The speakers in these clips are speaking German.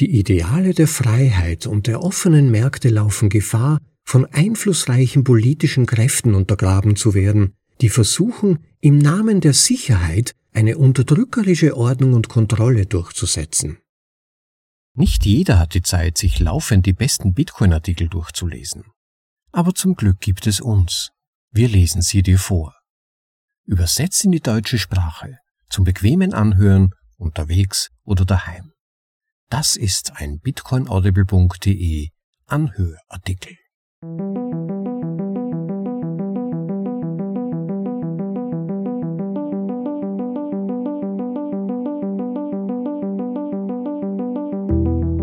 Die Ideale der Freiheit und der offenen Märkte laufen Gefahr, von einflussreichen politischen Kräften untergraben zu werden, die versuchen, im Namen der Sicherheit eine unterdrückerische Ordnung und Kontrolle durchzusetzen. Nicht jeder hat die Zeit, sich laufend die besten Bitcoin-Artikel durchzulesen. Aber zum Glück gibt es uns. Wir lesen sie dir vor. Übersetzt in die deutsche Sprache, zum bequemen Anhören, unterwegs oder daheim. Das ist ein bitcoinaudible.de Anhörartikel.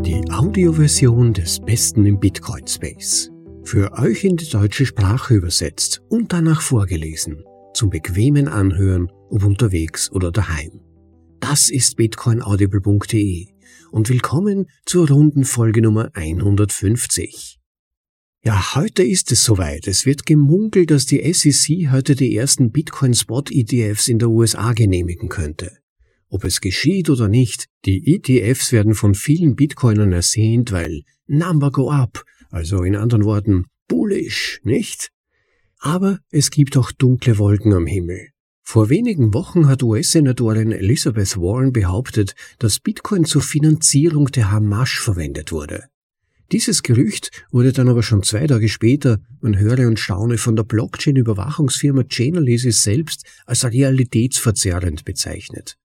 Die Audioversion des Besten im Bitcoin Space. Für euch in die deutsche Sprache übersetzt und danach vorgelesen. Zum bequemen Anhören, ob unterwegs oder daheim. Das ist bitcoinaudible.de und willkommen zur runden Folge Nummer 150. Ja, heute ist es soweit. Es wird gemunkelt, dass die SEC heute die ersten Bitcoin Spot ETFs in der USA genehmigen könnte. Ob es geschieht oder nicht, die ETFs werden von vielen Bitcoinern ersehnt, weil Number go up, also in anderen Worten bullish, nicht? Aber es gibt auch dunkle Wolken am Himmel. Vor wenigen Wochen hat US-Senatorin Elizabeth Warren behauptet, dass Bitcoin zur Finanzierung der Hamas verwendet wurde. Dieses Gerücht wurde dann aber schon zwei Tage später, man höre und staune, von der Blockchain-Überwachungsfirma Chainalysis selbst als realitätsverzerrend bezeichnet.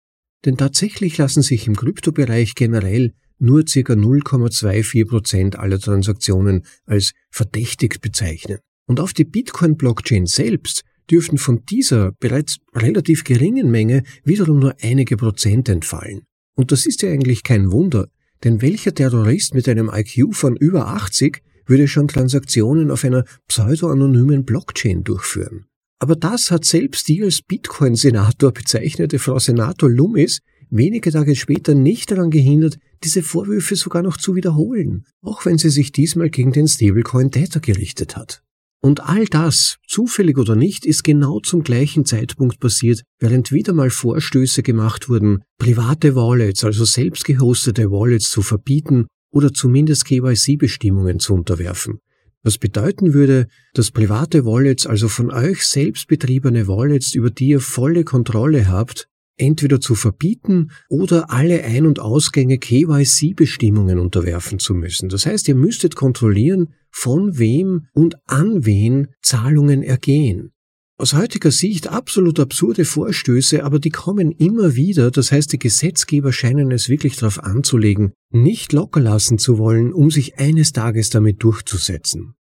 Denn tatsächlich lassen sich im Kryptobereich generell nur ca. 0,24 Prozent aller Transaktionen als verdächtig bezeichnen. Und auf die Bitcoin-Blockchain selbst dürften von dieser bereits relativ geringen Menge wiederum nur einige Prozent entfallen. Und das ist ja eigentlich kein Wunder, denn welcher Terrorist mit einem IQ von über 80 würde schon Transaktionen auf einer pseudo-anonymen Blockchain durchführen? Aber das hat selbst die als Bitcoin-Senator bezeichnete Frau Senator Loomis wenige Tage später nicht daran gehindert, diese Vorwürfe sogar noch zu wiederholen, auch wenn sie sich diesmal gegen den Stablecoin Täter gerichtet hat. Und all das, zufällig oder nicht, ist genau zum gleichen Zeitpunkt passiert, während wieder mal Vorstöße gemacht wurden, private Wallets, also selbst gehostete Wallets zu verbieten oder zumindest KYC-Bestimmungen zu unterwerfen. Was bedeuten würde, dass private Wallets, also von euch selbst betriebene Wallets, über die ihr volle Kontrolle habt, entweder zu verbieten oder alle Ein- und Ausgänge KYC-Bestimmungen unterwerfen zu müssen. Das heißt, ihr müsstet kontrollieren, von wem und an wen Zahlungen ergehen. Aus heutiger Sicht absolut absurde Vorstöße, aber die kommen immer wieder, das heißt die Gesetzgeber scheinen es wirklich darauf anzulegen, nicht locker lassen zu wollen, um sich eines Tages damit durchzusetzen.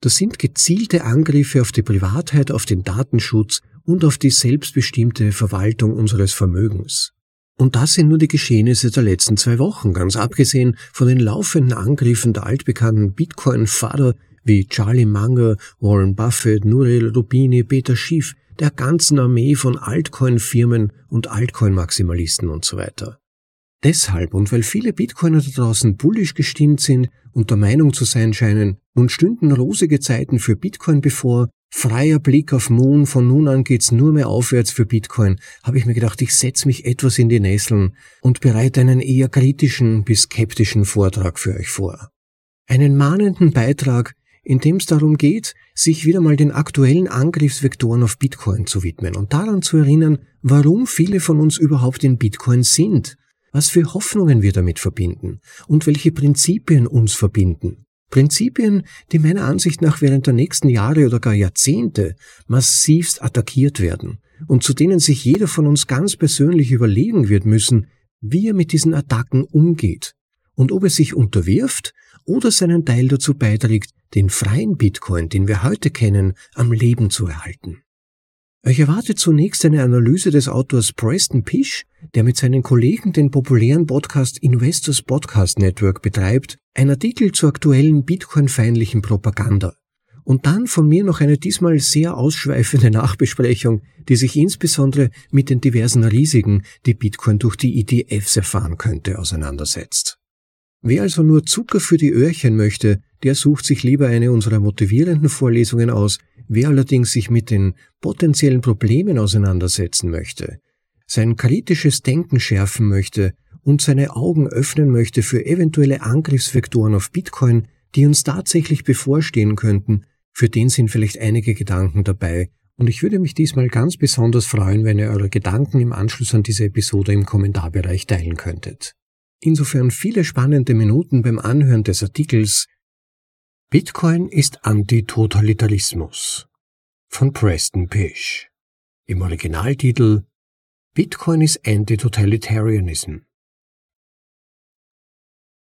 Das sind gezielte Angriffe auf die Privatheit, auf den Datenschutz und auf die selbstbestimmte Verwaltung unseres Vermögens. Und das sind nur die Geschehnisse der letzten zwei Wochen, ganz abgesehen von den laufenden Angriffen der altbekannten Bitcoin-Vater wie Charlie Munger, Warren Buffett, Nouriel Rubini, Peter Schiff, der ganzen Armee von Altcoin-Firmen und Altcoin-Maximalisten und so weiter. Deshalb und weil viele Bitcoiner da draußen bullisch gestimmt sind und der Meinung zu sein scheinen, nun stünden rosige Zeiten für Bitcoin bevor, freier Blick auf Moon, von nun an geht's nur mehr aufwärts für Bitcoin, habe ich mir gedacht, ich setze mich etwas in die Nesseln und bereite einen eher kritischen bis skeptischen Vortrag für euch vor. Einen mahnenden Beitrag, in dem es darum geht, sich wieder mal den aktuellen Angriffsvektoren auf Bitcoin zu widmen und daran zu erinnern, warum viele von uns überhaupt in Bitcoin sind, was für Hoffnungen wir damit verbinden und welche Prinzipien uns verbinden. Prinzipien, die meiner Ansicht nach während der nächsten Jahre oder gar Jahrzehnte massivst attackiert werden und zu denen sich jeder von uns ganz persönlich überlegen wird müssen, wie er mit diesen Attacken umgeht und ob er sich unterwirft oder seinen Teil dazu beiträgt, den freien Bitcoin, den wir heute kennen, am Leben zu erhalten. Euch erwartet zunächst eine Analyse des Autors Preston Pish, der mit seinen Kollegen den populären Podcast Investors Podcast Network betreibt, ein Artikel zur aktuellen Bitcoin-feindlichen Propaganda. Und dann von mir noch eine diesmal sehr ausschweifende Nachbesprechung, die sich insbesondere mit den diversen Risiken, die Bitcoin durch die ETFs erfahren könnte, auseinandersetzt. Wer also nur Zucker für die Öhrchen möchte, der sucht sich lieber eine unserer motivierenden Vorlesungen aus, wer allerdings sich mit den potenziellen Problemen auseinandersetzen möchte, sein kritisches Denken schärfen möchte und seine Augen öffnen möchte für eventuelle Angriffsvektoren auf Bitcoin, die uns tatsächlich bevorstehen könnten, für den sind vielleicht einige Gedanken dabei. Und ich würde mich diesmal ganz besonders freuen, wenn ihr eure Gedanken im Anschluss an diese Episode im Kommentarbereich teilen könntet. Insofern viele spannende Minuten beim Anhören des Artikels Bitcoin ist Antitotalitarismus von Preston Pish. Im Originaltitel Bitcoin is Anti-Totalitarianism.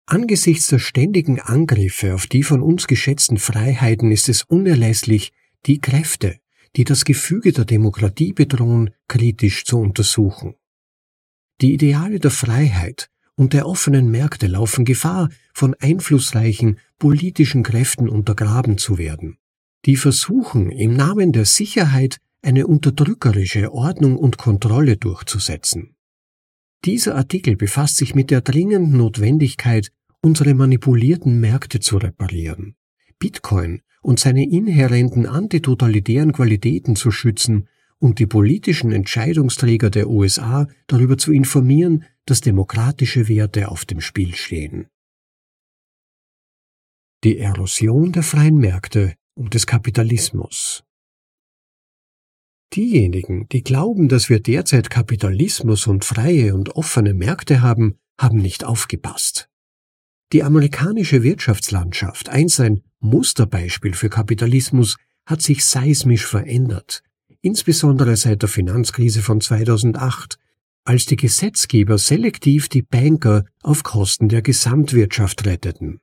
Angesichts der ständigen Angriffe auf die von uns geschätzten Freiheiten ist es unerlässlich, die Kräfte, die das Gefüge der Demokratie bedrohen, kritisch zu untersuchen. Die Ideale der Freiheit und der offenen Märkte laufen Gefahr, von einflussreichen politischen Kräften untergraben zu werden, die versuchen, im Namen der Sicherheit eine unterdrückerische Ordnung und Kontrolle durchzusetzen. Dieser Artikel befasst sich mit der dringenden Notwendigkeit, unsere manipulierten Märkte zu reparieren, Bitcoin und seine inhärenten antitotalitären Qualitäten zu schützen und die politischen Entscheidungsträger der USA darüber zu informieren, dass demokratische Werte auf dem Spiel stehen. Die Erosion der freien Märkte und des Kapitalismus Diejenigen, die glauben, dass wir derzeit Kapitalismus und freie und offene Märkte haben, haben nicht aufgepasst. Die amerikanische Wirtschaftslandschaft, einst ein Musterbeispiel für Kapitalismus, hat sich seismisch verändert, insbesondere seit der Finanzkrise von 2008, als die Gesetzgeber selektiv die Banker auf Kosten der Gesamtwirtschaft retteten.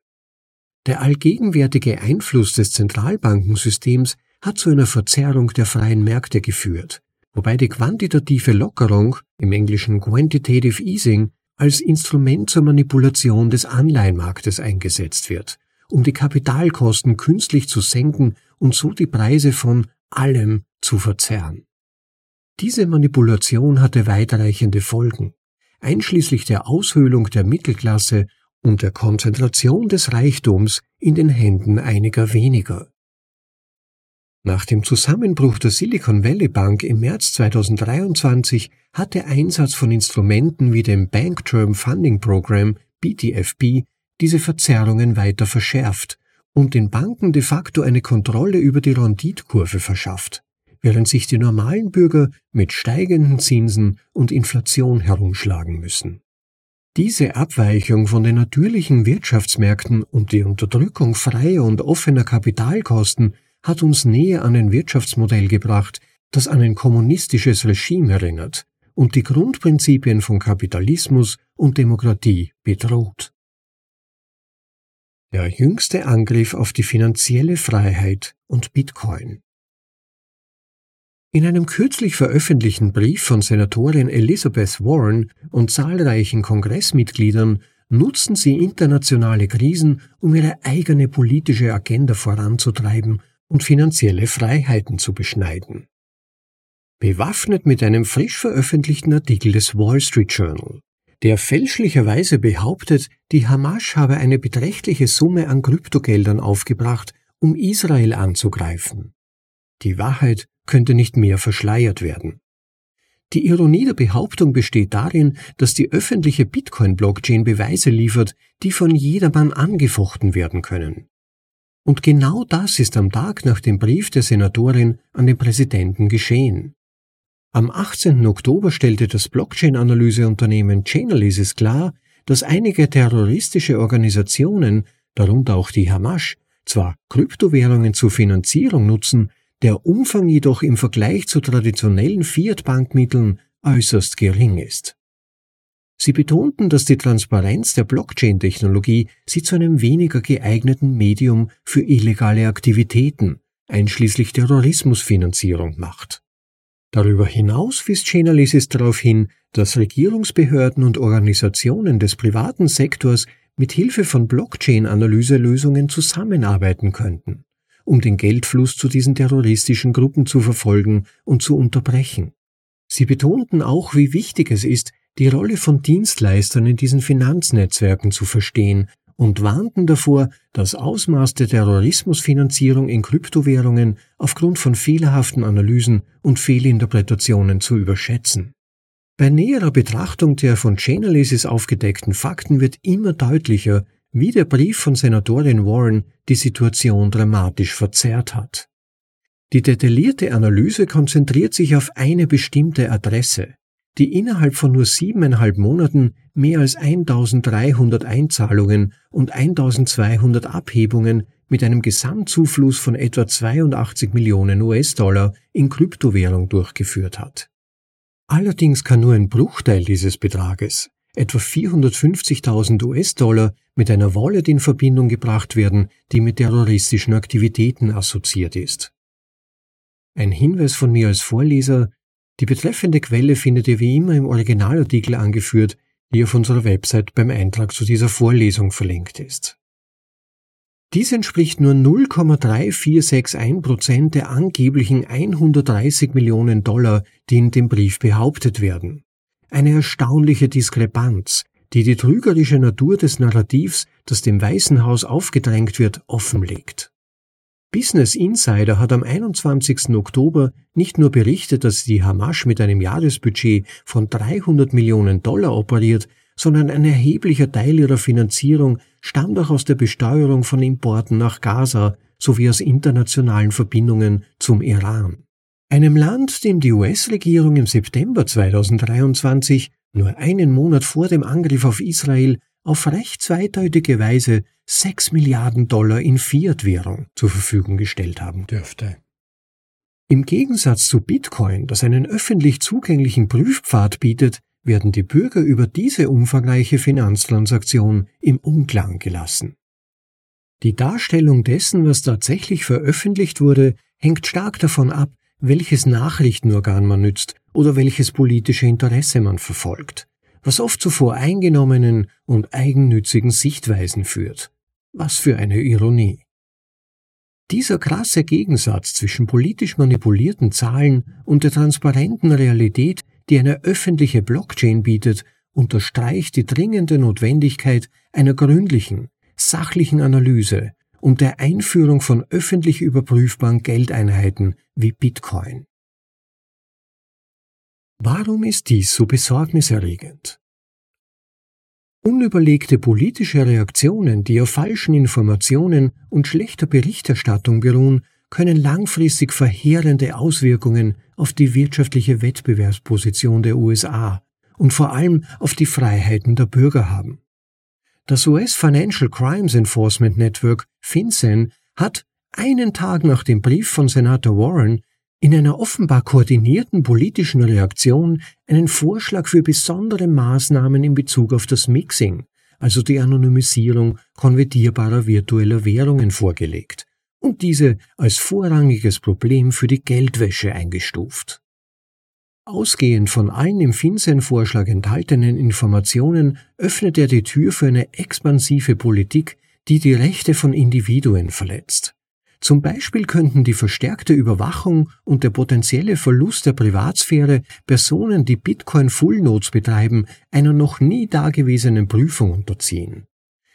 Der allgegenwärtige Einfluss des Zentralbankensystems hat zu einer Verzerrung der freien Märkte geführt, wobei die quantitative Lockerung, im Englischen Quantitative Easing, als Instrument zur Manipulation des Anleihenmarktes eingesetzt wird, um die Kapitalkosten künstlich zu senken und so die Preise von allem zu verzerren. Diese Manipulation hatte weitreichende Folgen, einschließlich der Aushöhlung der Mittelklasse und der Konzentration des Reichtums in den Händen einiger weniger. Nach dem Zusammenbruch der Silicon Valley Bank im März 2023 hat der Einsatz von Instrumenten wie dem Bank Term Funding Program BTFP diese Verzerrungen weiter verschärft und den Banken de facto eine Kontrolle über die Renditkurve verschafft, während sich die normalen Bürger mit steigenden Zinsen und Inflation herumschlagen müssen. Diese Abweichung von den natürlichen Wirtschaftsmärkten und die Unterdrückung freier und offener Kapitalkosten hat uns näher an ein Wirtschaftsmodell gebracht, das an ein kommunistisches Regime erinnert und die Grundprinzipien von Kapitalismus und Demokratie bedroht. Der jüngste Angriff auf die finanzielle Freiheit und Bitcoin. In einem kürzlich veröffentlichten Brief von Senatorin Elizabeth Warren und zahlreichen Kongressmitgliedern nutzen sie internationale Krisen, um ihre eigene politische Agenda voranzutreiben und finanzielle Freiheiten zu beschneiden. Bewaffnet mit einem frisch veröffentlichten Artikel des Wall Street Journal, der fälschlicherweise behauptet, die Hamas habe eine beträchtliche Summe an Kryptogeldern aufgebracht, um Israel anzugreifen. Die Wahrheit könnte nicht mehr verschleiert werden. Die Ironie der Behauptung besteht darin, dass die öffentliche Bitcoin-Blockchain Beweise liefert, die von jedermann angefochten werden können. Und genau das ist am Tag nach dem Brief der Senatorin an den Präsidenten geschehen. Am 18. Oktober stellte das Blockchain-Analyseunternehmen Chainalysis klar, dass einige terroristische Organisationen, darunter auch die Hamas, zwar Kryptowährungen zur Finanzierung nutzen, der Umfang jedoch im Vergleich zu traditionellen Fiat-Bankmitteln äußerst gering ist. Sie betonten, dass die Transparenz der Blockchain-Technologie sie zu einem weniger geeigneten Medium für illegale Aktivitäten, einschließlich Terrorismusfinanzierung, macht. Darüber hinaus wies Chainalysis darauf hin, dass Regierungsbehörden und Organisationen des privaten Sektors mit Hilfe von Blockchain-Analyselösungen zusammenarbeiten könnten, um den Geldfluss zu diesen terroristischen Gruppen zu verfolgen und zu unterbrechen. Sie betonten auch, wie wichtig es ist, die Rolle von Dienstleistern in diesen Finanznetzwerken zu verstehen und warnten davor, das Ausmaß der Terrorismusfinanzierung in Kryptowährungen aufgrund von fehlerhaften Analysen und Fehlinterpretationen zu überschätzen. Bei näherer Betrachtung der von Chainalysis aufgedeckten Fakten wird immer deutlicher, wie der Brief von Senatorin Warren die Situation dramatisch verzerrt hat. Die detaillierte Analyse konzentriert sich auf eine bestimmte Adresse, die innerhalb von nur siebeneinhalb Monaten mehr als 1300 Einzahlungen und 1200 Abhebungen mit einem Gesamtzufluss von etwa 82 Millionen US-Dollar in Kryptowährung durchgeführt hat. Allerdings kann nur ein Bruchteil dieses Betrages, etwa 450.000 US-Dollar, mit einer Wallet in Verbindung gebracht werden, die mit terroristischen Aktivitäten assoziiert ist. Ein Hinweis von mir als Vorleser, die betreffende Quelle findet ihr wie immer im Originalartikel angeführt, die auf unserer Website beim Eintrag zu dieser Vorlesung verlinkt ist. Dies entspricht nur 0,3461 Prozent der angeblichen 130 Millionen Dollar, die in dem Brief behauptet werden. Eine erstaunliche Diskrepanz, die die trügerische Natur des Narrativs, das dem Weißen Haus aufgedrängt wird, offenlegt. Business Insider hat am 21. Oktober nicht nur berichtet, dass die Hamas mit einem Jahresbudget von 300 Millionen Dollar operiert, sondern ein erheblicher Teil ihrer Finanzierung stammt auch aus der Besteuerung von Importen nach Gaza sowie aus internationalen Verbindungen zum Iran. Einem Land, dem die US-Regierung im September 2023, nur einen Monat vor dem Angriff auf Israel, auf recht zweideutige Weise 6 Milliarden Dollar in Fiat-Währung zur Verfügung gestellt haben dürfte. Im Gegensatz zu Bitcoin, das einen öffentlich zugänglichen Prüfpfad bietet, werden die Bürger über diese umfangreiche Finanztransaktion im Unklang gelassen. Die Darstellung dessen, was tatsächlich veröffentlicht wurde, hängt stark davon ab, welches Nachrichtenorgan man nützt oder welches politische Interesse man verfolgt was oft zu voreingenommenen und eigennützigen Sichtweisen führt. Was für eine Ironie. Dieser krasse Gegensatz zwischen politisch manipulierten Zahlen und der transparenten Realität, die eine öffentliche Blockchain bietet, unterstreicht die dringende Notwendigkeit einer gründlichen, sachlichen Analyse und der Einführung von öffentlich überprüfbaren Geldeinheiten wie Bitcoin. Warum ist dies so besorgniserregend? Unüberlegte politische Reaktionen, die auf falschen Informationen und schlechter Berichterstattung beruhen, können langfristig verheerende Auswirkungen auf die wirtschaftliche Wettbewerbsposition der USA und vor allem auf die Freiheiten der Bürger haben. Das US Financial Crimes Enforcement Network FinCEN hat einen Tag nach dem Brief von Senator Warren in einer offenbar koordinierten politischen Reaktion einen Vorschlag für besondere Maßnahmen in Bezug auf das Mixing, also die Anonymisierung konvertierbarer virtueller Währungen vorgelegt und diese als vorrangiges Problem für die Geldwäsche eingestuft. Ausgehend von allen im FinCEN-Vorschlag enthaltenen Informationen öffnet er die Tür für eine expansive Politik, die die Rechte von Individuen verletzt. Zum Beispiel könnten die verstärkte Überwachung und der potenzielle Verlust der Privatsphäre Personen, die Bitcoin Full Nodes betreiben, einer noch nie dagewesenen Prüfung unterziehen.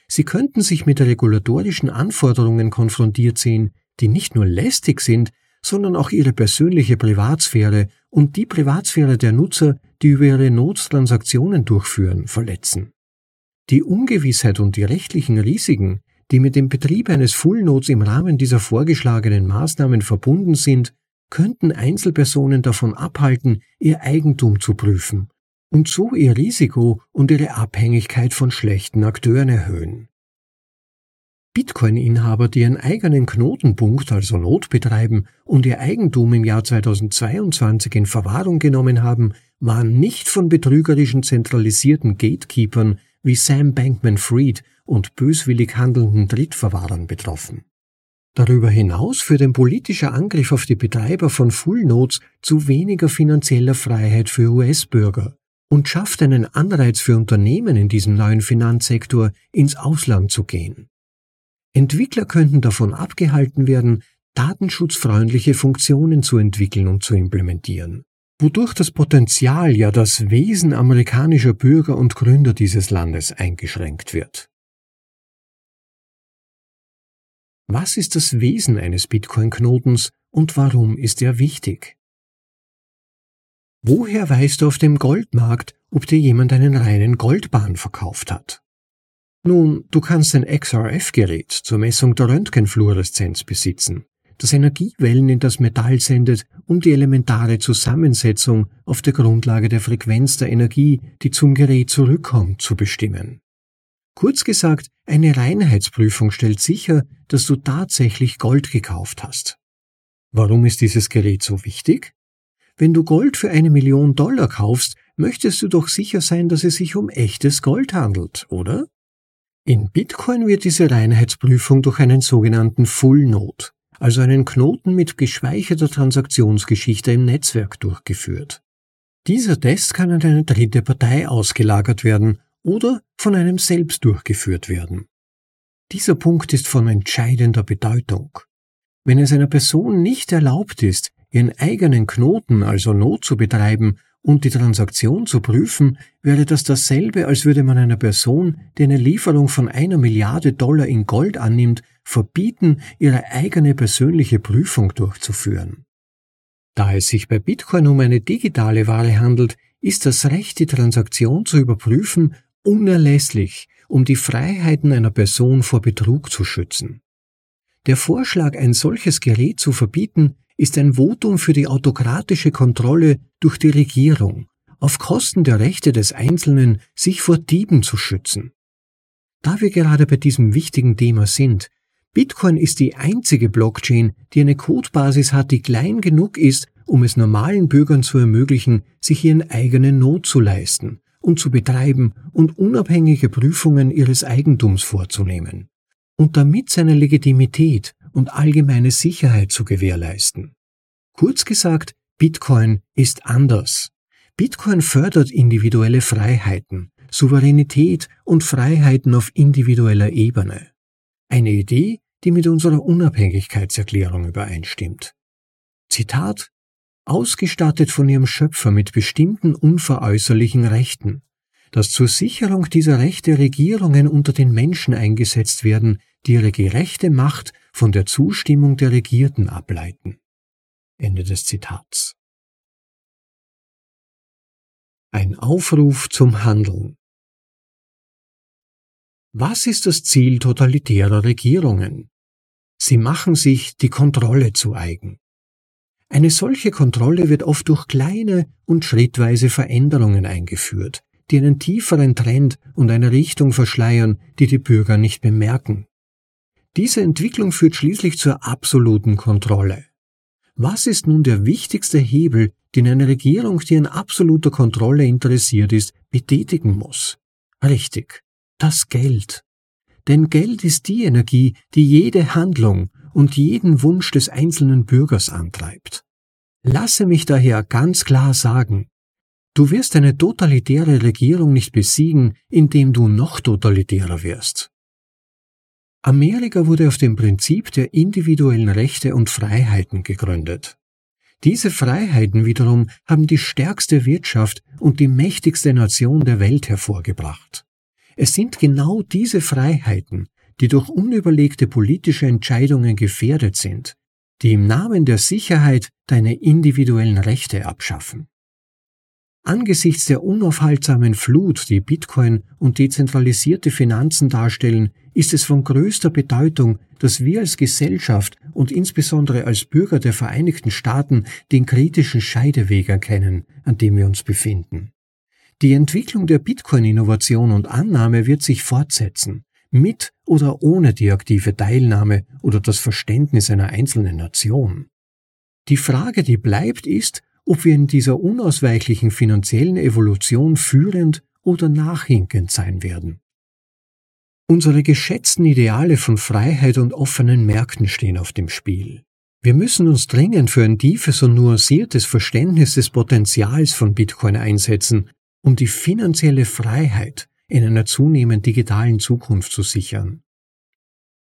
Sie könnten sich mit regulatorischen Anforderungen konfrontiert sehen, die nicht nur lästig sind, sondern auch ihre persönliche Privatsphäre und die Privatsphäre der Nutzer, die über ihre Nodes Transaktionen durchführen, verletzen. Die Ungewissheit und die rechtlichen Risiken, die mit dem Betrieb eines Fullnodes im Rahmen dieser vorgeschlagenen Maßnahmen verbunden sind, könnten Einzelpersonen davon abhalten, ihr Eigentum zu prüfen und so ihr Risiko und ihre Abhängigkeit von schlechten Akteuren erhöhen. Bitcoin-Inhaber, die ihren eigenen Knotenpunkt, also Not betreiben und ihr Eigentum im Jahr 2022 in Verwahrung genommen haben, waren nicht von betrügerischen zentralisierten Gatekeepern wie Sam Bankman-Fried und böswillig handelnden Drittverwahrern betroffen. Darüber hinaus führt ein politischer Angriff auf die Betreiber von Full Nodes zu weniger finanzieller Freiheit für US-Bürger und schafft einen Anreiz für Unternehmen in diesem neuen Finanzsektor, ins Ausland zu gehen. Entwickler könnten davon abgehalten werden, datenschutzfreundliche Funktionen zu entwickeln und zu implementieren wodurch das Potenzial, ja das Wesen amerikanischer Bürger und Gründer dieses Landes eingeschränkt wird. Was ist das Wesen eines Bitcoin-Knotens und warum ist er wichtig? Woher weißt du auf dem Goldmarkt, ob dir jemand einen reinen Goldbahn verkauft hat? Nun, du kannst ein XRF-Gerät zur Messung der Röntgenfluoreszenz besitzen, das Energiewellen in das Metall sendet, um die elementare Zusammensetzung auf der Grundlage der Frequenz der Energie, die zum Gerät zurückkommt, zu bestimmen. Kurz gesagt, eine Reinheitsprüfung stellt sicher, dass du tatsächlich Gold gekauft hast. Warum ist dieses Gerät so wichtig? Wenn du Gold für eine Million Dollar kaufst, möchtest du doch sicher sein, dass es sich um echtes Gold handelt, oder? In Bitcoin wird diese Reinheitsprüfung durch einen sogenannten Full Node, also einen Knoten mit gespeicherter Transaktionsgeschichte im Netzwerk durchgeführt. Dieser Test kann an eine dritte Partei ausgelagert werden oder von einem selbst durchgeführt werden. Dieser Punkt ist von entscheidender Bedeutung. Wenn es einer Person nicht erlaubt ist, ihren eigenen Knoten, also Not zu betreiben und die Transaktion zu prüfen, wäre das dasselbe, als würde man einer Person, die eine Lieferung von einer Milliarde Dollar in Gold annimmt, verbieten, ihre eigene persönliche Prüfung durchzuführen. Da es sich bei Bitcoin um eine digitale Ware handelt, ist das Recht, die Transaktion zu überprüfen, unerlässlich, um die Freiheiten einer Person vor Betrug zu schützen. Der Vorschlag, ein solches Gerät zu verbieten, ist ein Votum für die autokratische Kontrolle durch die Regierung, auf Kosten der Rechte des Einzelnen, sich vor Dieben zu schützen. Da wir gerade bei diesem wichtigen Thema sind, Bitcoin ist die einzige Blockchain, die eine Codebasis hat, die klein genug ist, um es normalen Bürgern zu ermöglichen, sich ihren eigenen Not zu leisten und zu betreiben und unabhängige Prüfungen ihres Eigentums vorzunehmen und damit seine Legitimität und allgemeine Sicherheit zu gewährleisten. Kurz gesagt, Bitcoin ist anders. Bitcoin fördert individuelle Freiheiten, Souveränität und Freiheiten auf individueller Ebene. Eine Idee, die mit unserer Unabhängigkeitserklärung übereinstimmt. Zitat Ausgestattet von ihrem Schöpfer mit bestimmten unveräußerlichen Rechten, dass zur Sicherung dieser Rechte Regierungen unter den Menschen eingesetzt werden, die ihre gerechte Macht von der Zustimmung der Regierten ableiten. Ende des Zitats. Ein Aufruf zum Handeln. Was ist das Ziel totalitärer Regierungen? Sie machen sich die Kontrolle zu eigen. Eine solche Kontrolle wird oft durch kleine und schrittweise Veränderungen eingeführt, die einen tieferen Trend und eine Richtung verschleiern, die die Bürger nicht bemerken. Diese Entwicklung führt schließlich zur absoluten Kontrolle. Was ist nun der wichtigste Hebel, den eine Regierung, die an absoluter Kontrolle interessiert ist, betätigen muss? Richtig, das Geld. Denn Geld ist die Energie, die jede Handlung und jeden Wunsch des einzelnen Bürgers antreibt. Lasse mich daher ganz klar sagen, Du wirst eine totalitäre Regierung nicht besiegen, indem du noch totalitärer wirst. Amerika wurde auf dem Prinzip der individuellen Rechte und Freiheiten gegründet. Diese Freiheiten wiederum haben die stärkste Wirtschaft und die mächtigste Nation der Welt hervorgebracht. Es sind genau diese Freiheiten, die durch unüberlegte politische Entscheidungen gefährdet sind, die im Namen der Sicherheit deine individuellen Rechte abschaffen. Angesichts der unaufhaltsamen Flut, die Bitcoin und dezentralisierte Finanzen darstellen, ist es von größter Bedeutung, dass wir als Gesellschaft und insbesondere als Bürger der Vereinigten Staaten den kritischen Scheideweg erkennen, an dem wir uns befinden. Die Entwicklung der Bitcoin-Innovation und Annahme wird sich fortsetzen, mit oder ohne die aktive Teilnahme oder das Verständnis einer einzelnen Nation. Die Frage, die bleibt, ist, ob wir in dieser unausweichlichen finanziellen Evolution führend oder nachhinkend sein werden. Unsere geschätzten Ideale von Freiheit und offenen Märkten stehen auf dem Spiel. Wir müssen uns dringend für ein tiefes und nuanciertes Verständnis des Potenzials von Bitcoin einsetzen, um die finanzielle Freiheit in einer zunehmend digitalen Zukunft zu sichern.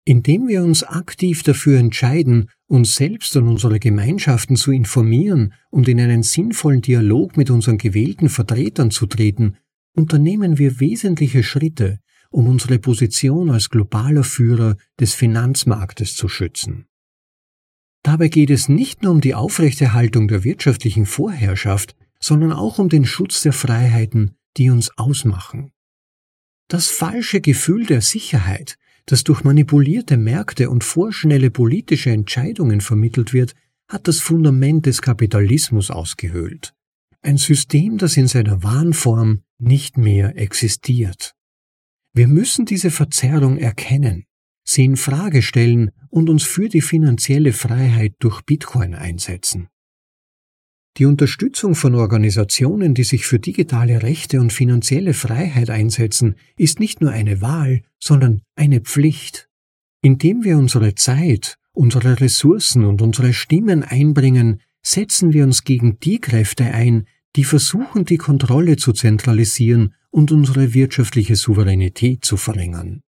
Indem wir uns aktiv dafür entscheiden, uns selbst und unsere Gemeinschaften zu informieren und in einen sinnvollen Dialog mit unseren gewählten Vertretern zu treten, unternehmen wir wesentliche Schritte, um unsere Position als globaler Führer des Finanzmarktes zu schützen. Dabei geht es nicht nur um die Aufrechterhaltung der wirtschaftlichen Vorherrschaft, sondern auch um den Schutz der Freiheiten, die uns ausmachen. Das falsche Gefühl der Sicherheit, das durch manipulierte Märkte und vorschnelle politische Entscheidungen vermittelt wird, hat das Fundament des Kapitalismus ausgehöhlt. Ein System, das in seiner wahren Form nicht mehr existiert. Wir müssen diese Verzerrung erkennen, sie in Frage stellen und uns für die finanzielle Freiheit durch Bitcoin einsetzen. Die Unterstützung von Organisationen, die sich für digitale Rechte und finanzielle Freiheit einsetzen, ist nicht nur eine Wahl, sondern eine Pflicht. Indem wir unsere Zeit, unsere Ressourcen und unsere Stimmen einbringen, setzen wir uns gegen die Kräfte ein, die versuchen, die Kontrolle zu zentralisieren und unsere wirtschaftliche Souveränität zu verringern.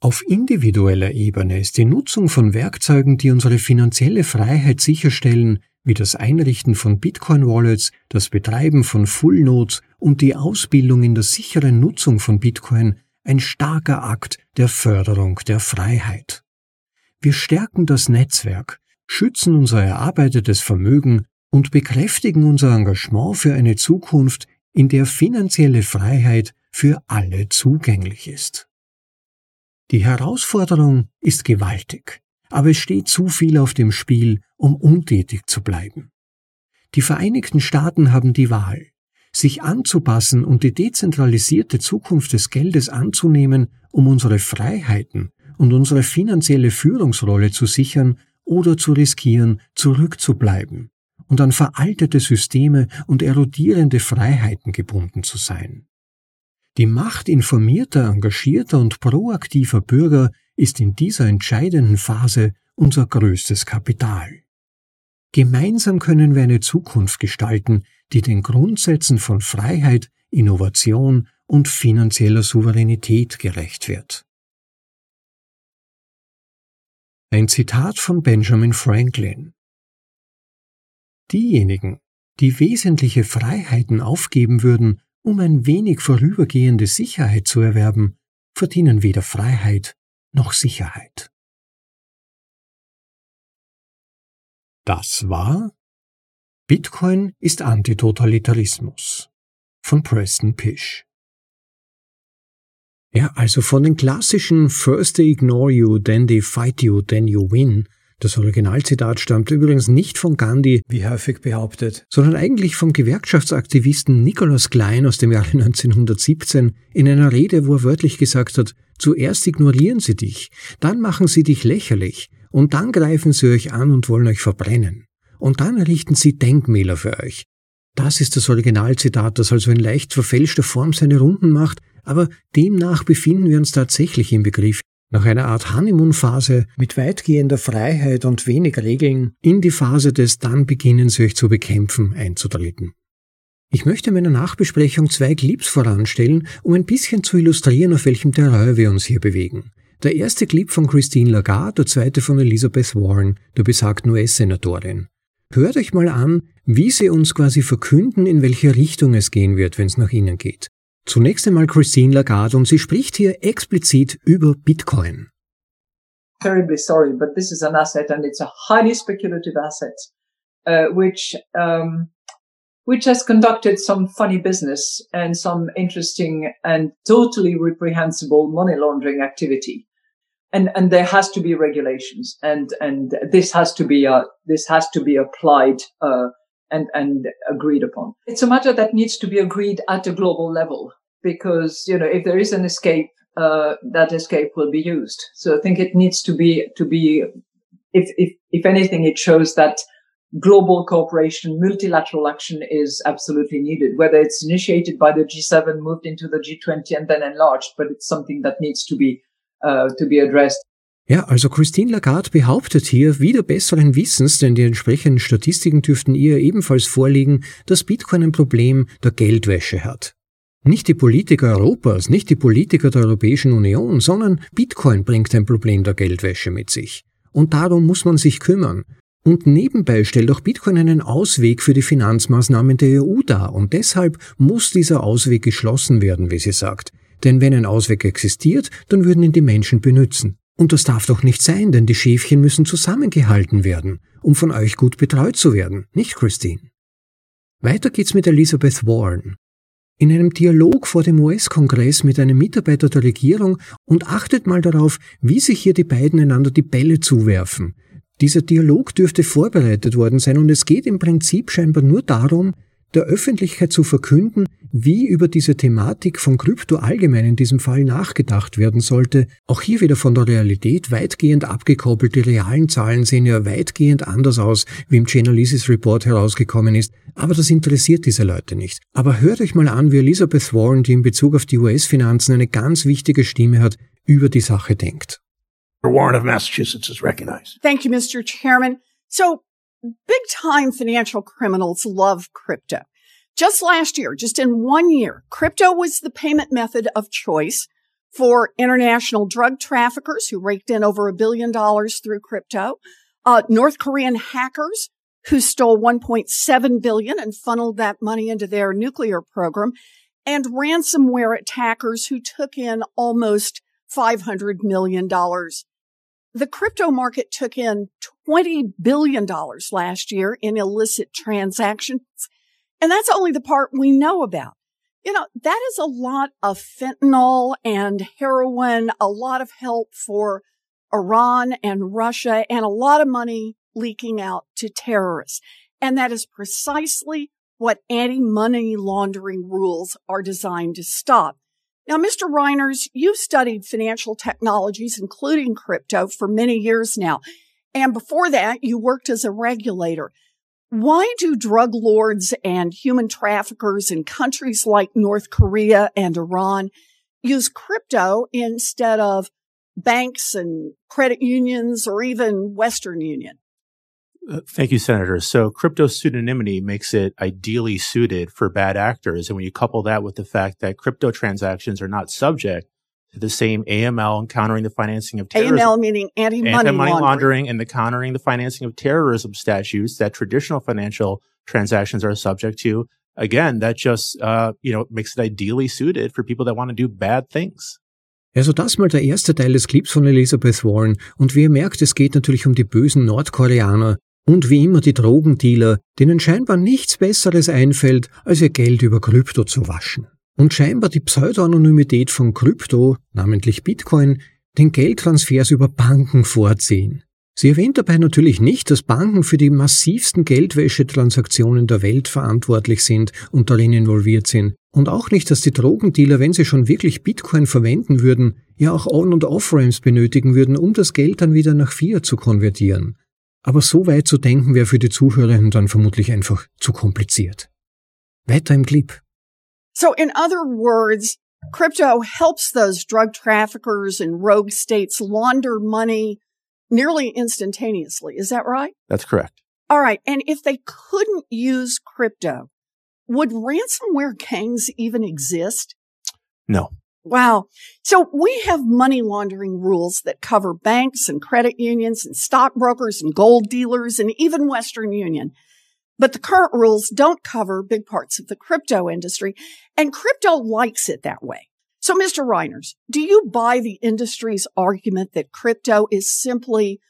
Auf individueller Ebene ist die Nutzung von Werkzeugen, die unsere finanzielle Freiheit sicherstellen, wie das Einrichten von Bitcoin-Wallets, das Betreiben von Full Nodes und die Ausbildung in der sicheren Nutzung von Bitcoin ein starker Akt der Förderung der Freiheit. Wir stärken das Netzwerk, schützen unser erarbeitetes Vermögen und bekräftigen unser Engagement für eine Zukunft, in der finanzielle Freiheit für alle zugänglich ist. Die Herausforderung ist gewaltig aber es steht zu viel auf dem Spiel, um untätig zu bleiben. Die Vereinigten Staaten haben die Wahl, sich anzupassen und die dezentralisierte Zukunft des Geldes anzunehmen, um unsere Freiheiten und unsere finanzielle Führungsrolle zu sichern oder zu riskieren, zurückzubleiben und an veraltete Systeme und erodierende Freiheiten gebunden zu sein. Die Macht informierter, engagierter und proaktiver Bürger ist in dieser entscheidenden Phase unser größtes Kapital. Gemeinsam können wir eine Zukunft gestalten, die den Grundsätzen von Freiheit, Innovation und finanzieller Souveränität gerecht wird. Ein Zitat von Benjamin Franklin Diejenigen, die wesentliche Freiheiten aufgeben würden, um ein wenig vorübergehende Sicherheit zu erwerben, verdienen weder Freiheit noch Sicherheit. Das war Bitcoin ist Antitotalitarismus von Preston Pish. Ja, also von den klassischen First they ignore you, then they fight you, then you win das Originalzitat stammt übrigens nicht von Gandhi, wie häufig behauptet, sondern eigentlich vom Gewerkschaftsaktivisten Nicholas Klein aus dem Jahre 1917 in einer Rede, wo er wörtlich gesagt hat, zuerst ignorieren sie dich, dann machen sie dich lächerlich und dann greifen sie euch an und wollen euch verbrennen. Und dann errichten sie Denkmäler für euch. Das ist das Originalzitat, das also in leicht verfälschter Form seine Runden macht, aber demnach befinden wir uns tatsächlich im Begriff, nach einer Art Honeymoon-Phase mit weitgehender Freiheit und wenig Regeln in die Phase des dann beginnen sie euch zu bekämpfen einzutreten. Ich möchte in meiner Nachbesprechung zwei Clips voranstellen, um ein bisschen zu illustrieren, auf welchem Terrain wir uns hier bewegen. Der erste Clip von Christine Lagarde, der zweite von Elizabeth Warren, der besagten US-Senatorin. Hört euch mal an, wie sie uns quasi verkünden, in welche Richtung es gehen wird, wenn es nach ihnen geht. Zunächst einmal Christine Lagarde und sie spricht hier explizit über Bitcoin. Terribly sorry, but this is an asset and it's a highly speculative asset, uh, which um, which has conducted some funny business and some interesting and totally reprehensible money laundering activity. And, and there has to be regulations and, and this has to be, uh, this has to be applied, uh, and, and agreed upon. It's a matter that needs to be agreed at a global level because, you know, if there is an escape, uh, that escape will be used. So I think it needs to be, to be, if, if, if anything, it shows that global cooperation, multilateral action is absolutely needed, whether it's initiated by the G7, moved into the G20 and then enlarged, but it's something that needs to be, uh, to be addressed. Ja, also Christine Lagarde behauptet hier wieder besseren Wissens, denn die entsprechenden Statistiken dürften ihr ebenfalls vorliegen, dass Bitcoin ein Problem der Geldwäsche hat. Nicht die Politiker Europas, nicht die Politiker der Europäischen Union, sondern Bitcoin bringt ein Problem der Geldwäsche mit sich. Und darum muss man sich kümmern. Und nebenbei stellt auch Bitcoin einen Ausweg für die Finanzmaßnahmen der EU dar und deshalb muss dieser Ausweg geschlossen werden, wie sie sagt. Denn wenn ein Ausweg existiert, dann würden ihn die Menschen benützen. Und das darf doch nicht sein, denn die Schäfchen müssen zusammengehalten werden, um von euch gut betreut zu werden, nicht Christine? Weiter geht's mit Elizabeth Warren. In einem Dialog vor dem US-Kongress mit einem Mitarbeiter der Regierung und achtet mal darauf, wie sich hier die beiden einander die Bälle zuwerfen. Dieser Dialog dürfte vorbereitet worden sein und es geht im Prinzip scheinbar nur darum, der Öffentlichkeit zu verkünden, wie über diese Thematik von Krypto allgemein in diesem Fall nachgedacht werden sollte. Auch hier wieder von der Realität weitgehend abgekoppelt. Die realen Zahlen sehen ja weitgehend anders aus, wie im Chainalysis Report herausgekommen ist. Aber das interessiert diese Leute nicht. Aber hört euch mal an, wie Elizabeth Warren, die in Bezug auf die US-Finanzen eine ganz wichtige Stimme hat, über die Sache denkt. Warren of Massachusetts is recognized. Thank you, Mr. Chairman. So big time financial criminals love crypto. Just last year, just in one year, crypto was the payment method of choice for international drug traffickers who raked in over a billion dollars through crypto, uh, North Korean hackers who stole 1.7 billion and funneled that money into their nuclear program, and ransomware attackers who took in almost $500 million. The crypto market took in $20 billion last year in illicit transactions. And that's only the part we know about. You know, that is a lot of fentanyl and heroin, a lot of help for Iran and Russia, and a lot of money leaking out to terrorists. And that is precisely what anti-money laundering rules are designed to stop. Now, Mr. Reiners, you've studied financial technologies, including crypto, for many years now. And before that, you worked as a regulator. Why do drug lords and human traffickers in countries like North Korea and Iran use crypto instead of banks and credit unions or even Western Union? Uh, thank you, Senator. So crypto pseudonymity makes it ideally suited for bad actors. And when you couple that with the fact that crypto transactions are not subject to the same AML and countering the financing of terrorism. AML meaning anti-money, anti-money laundering. laundering and the countering the financing of terrorism statutes that traditional financial transactions are subject to. Again, that just, uh, you know, makes it ideally suited for people that want to do bad things. Also das mal der erste Teil des Clips von Elizabeth Warren und wie ihr merkt, es geht natürlich um die bösen Nordkoreaner und wie immer die Drogendealer, denen scheinbar nichts Besseres einfällt, als ihr Geld über Krypto zu waschen und scheinbar die Pseudoanonymität von Krypto, namentlich Bitcoin, den Geldtransfers über Banken vorziehen. Sie erwähnt dabei natürlich nicht, dass Banken für die massivsten Geldwäschetransaktionen der Welt verantwortlich sind und darin involviert sind. Und auch nicht, dass die Drogendealer, wenn sie schon wirklich Bitcoin verwenden würden, ja auch On- und Off-Ramps benötigen würden, um das Geld dann wieder nach Fiat zu konvertieren. Aber so weit zu denken wäre für die Zuhörerinnen dann vermutlich einfach zu kompliziert. Weiter im Clip. So in other words, crypto helps those drug traffickers in rogue states launder money nearly instantaneously. Is that right? That's correct. All right. And if they couldn't use crypto, would ransomware gangs even exist? No. Wow. So we have money laundering rules that cover banks and credit unions and stockbrokers and gold dealers and even Western Union. But the current rules don't cover big parts of the crypto industry and crypto likes it that way. So, Mr. Reiners, do you buy the industry's argument that crypto is simply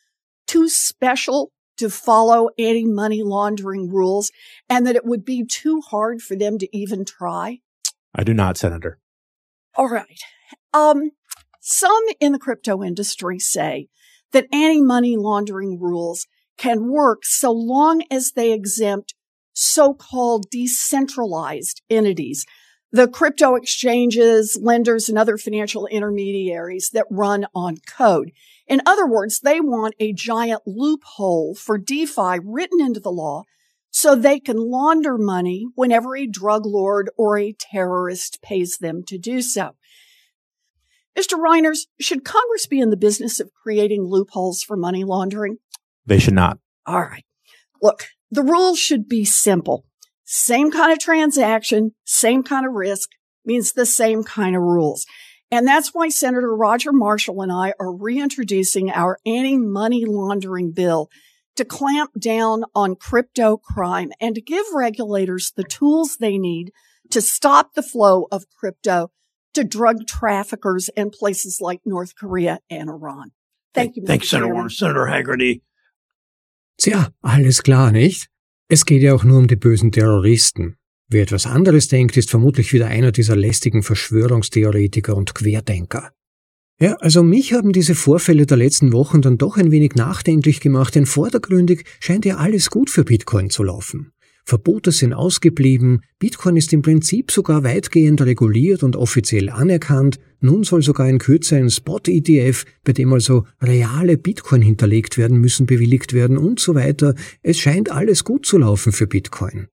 too special to follow anti-money laundering rules and that it would be too hard for them to even try? I do not, Senator. All right. Um, some in the crypto industry say that anti-money laundering rules can work so long as they exempt so-called decentralized entities, the crypto exchanges, lenders, and other financial intermediaries that run on code. In other words, they want a giant loophole for DeFi written into the law so they can launder money whenever a drug lord or a terrorist pays them to do so. Mr. Reiners, should Congress be in the business of creating loopholes for money laundering? They should not. All right. Look, the rules should be simple. Same kind of transaction, same kind of risk means the same kind of rules. And that's why Senator Roger Marshall and I are reintroducing our anti-money laundering bill to clamp down on crypto crime and to give regulators the tools they need to stop the flow of crypto to drug traffickers in places like North Korea and Iran. Thank you. Mr. Thank you, Senator Warren. Senator Haggerty. Tja, alles klar, nicht? Es geht ja auch nur um die bösen Terroristen. Wer etwas anderes denkt, ist vermutlich wieder einer dieser lästigen Verschwörungstheoretiker und Querdenker. Ja, also mich haben diese Vorfälle der letzten Wochen dann doch ein wenig nachdenklich gemacht, denn vordergründig scheint ja alles gut für Bitcoin zu laufen. Verbote sind ausgeblieben, Bitcoin ist im Prinzip sogar weitgehend reguliert und offiziell anerkannt, nun soll sogar in Kürze ein Spot-ETF, bei dem also reale Bitcoin hinterlegt werden müssen, bewilligt werden und so weiter. Es scheint alles gut zu laufen für Bitcoin.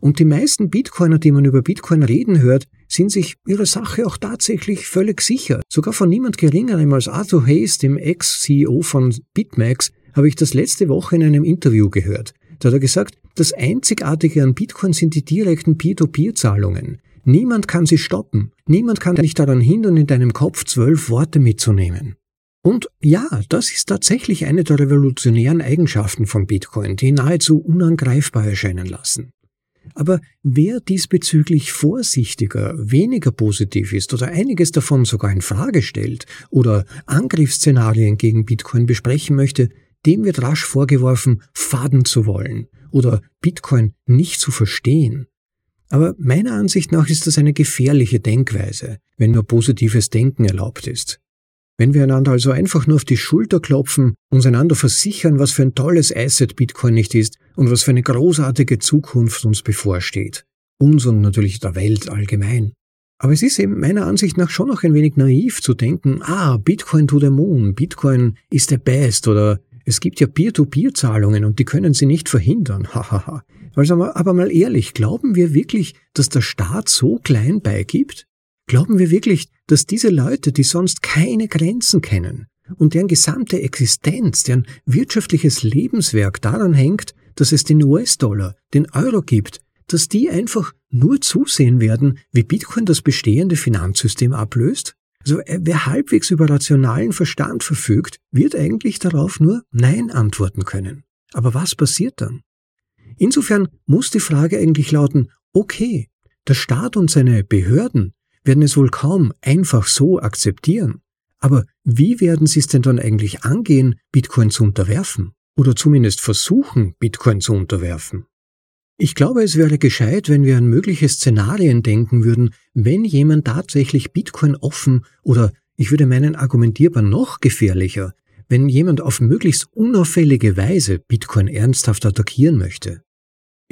Und die meisten Bitcoiner, die man über Bitcoin reden hört, sind sich ihrer Sache auch tatsächlich völlig sicher. Sogar von niemand geringerem als Arthur Hayes, dem Ex-CEO von BitMEX, habe ich das letzte Woche in einem Interview gehört. Da hat er gesagt, das Einzigartige an Bitcoin sind die direkten Peer-to-Peer-Zahlungen. Niemand kann sie stoppen. Niemand kann dich daran hindern, in deinem Kopf zwölf Worte mitzunehmen. Und ja, das ist tatsächlich eine der revolutionären Eigenschaften von Bitcoin, die nahezu unangreifbar erscheinen lassen. Aber wer diesbezüglich vorsichtiger, weniger positiv ist oder einiges davon sogar in Frage stellt oder Angriffsszenarien gegen Bitcoin besprechen möchte, dem wird rasch vorgeworfen, faden zu wollen oder Bitcoin nicht zu verstehen. Aber meiner Ansicht nach ist das eine gefährliche Denkweise, wenn nur positives Denken erlaubt ist. Wenn wir einander also einfach nur auf die Schulter klopfen, uns einander versichern, was für ein tolles Asset Bitcoin nicht ist und was für eine großartige Zukunft uns bevorsteht. Uns und natürlich der Welt allgemein. Aber es ist eben meiner Ansicht nach schon noch ein wenig naiv zu denken, ah, Bitcoin to the moon, Bitcoin ist the best oder es gibt ja Peer-to-Peer-Zahlungen und die können sie nicht verhindern. Hahaha. also aber mal ehrlich, glauben wir wirklich, dass der Staat so klein beigibt? Glauben wir wirklich, dass diese Leute, die sonst keine Grenzen kennen und deren gesamte Existenz, deren wirtschaftliches Lebenswerk daran hängt, dass es den US-Dollar, den Euro gibt, dass die einfach nur zusehen werden, wie Bitcoin das bestehende Finanzsystem ablöst? Also äh, wer halbwegs über rationalen Verstand verfügt, wird eigentlich darauf nur Nein antworten können. Aber was passiert dann? Insofern muss die Frage eigentlich lauten, okay, der Staat und seine Behörden werden es wohl kaum einfach so akzeptieren. Aber wie werden sie es denn dann eigentlich angehen, Bitcoin zu unterwerfen? Oder zumindest versuchen, Bitcoin zu unterwerfen? Ich glaube, es wäre gescheit, wenn wir an mögliche Szenarien denken würden, wenn jemand tatsächlich Bitcoin offen oder ich würde meinen argumentierbar noch gefährlicher, wenn jemand auf möglichst unauffällige Weise Bitcoin ernsthaft attackieren möchte.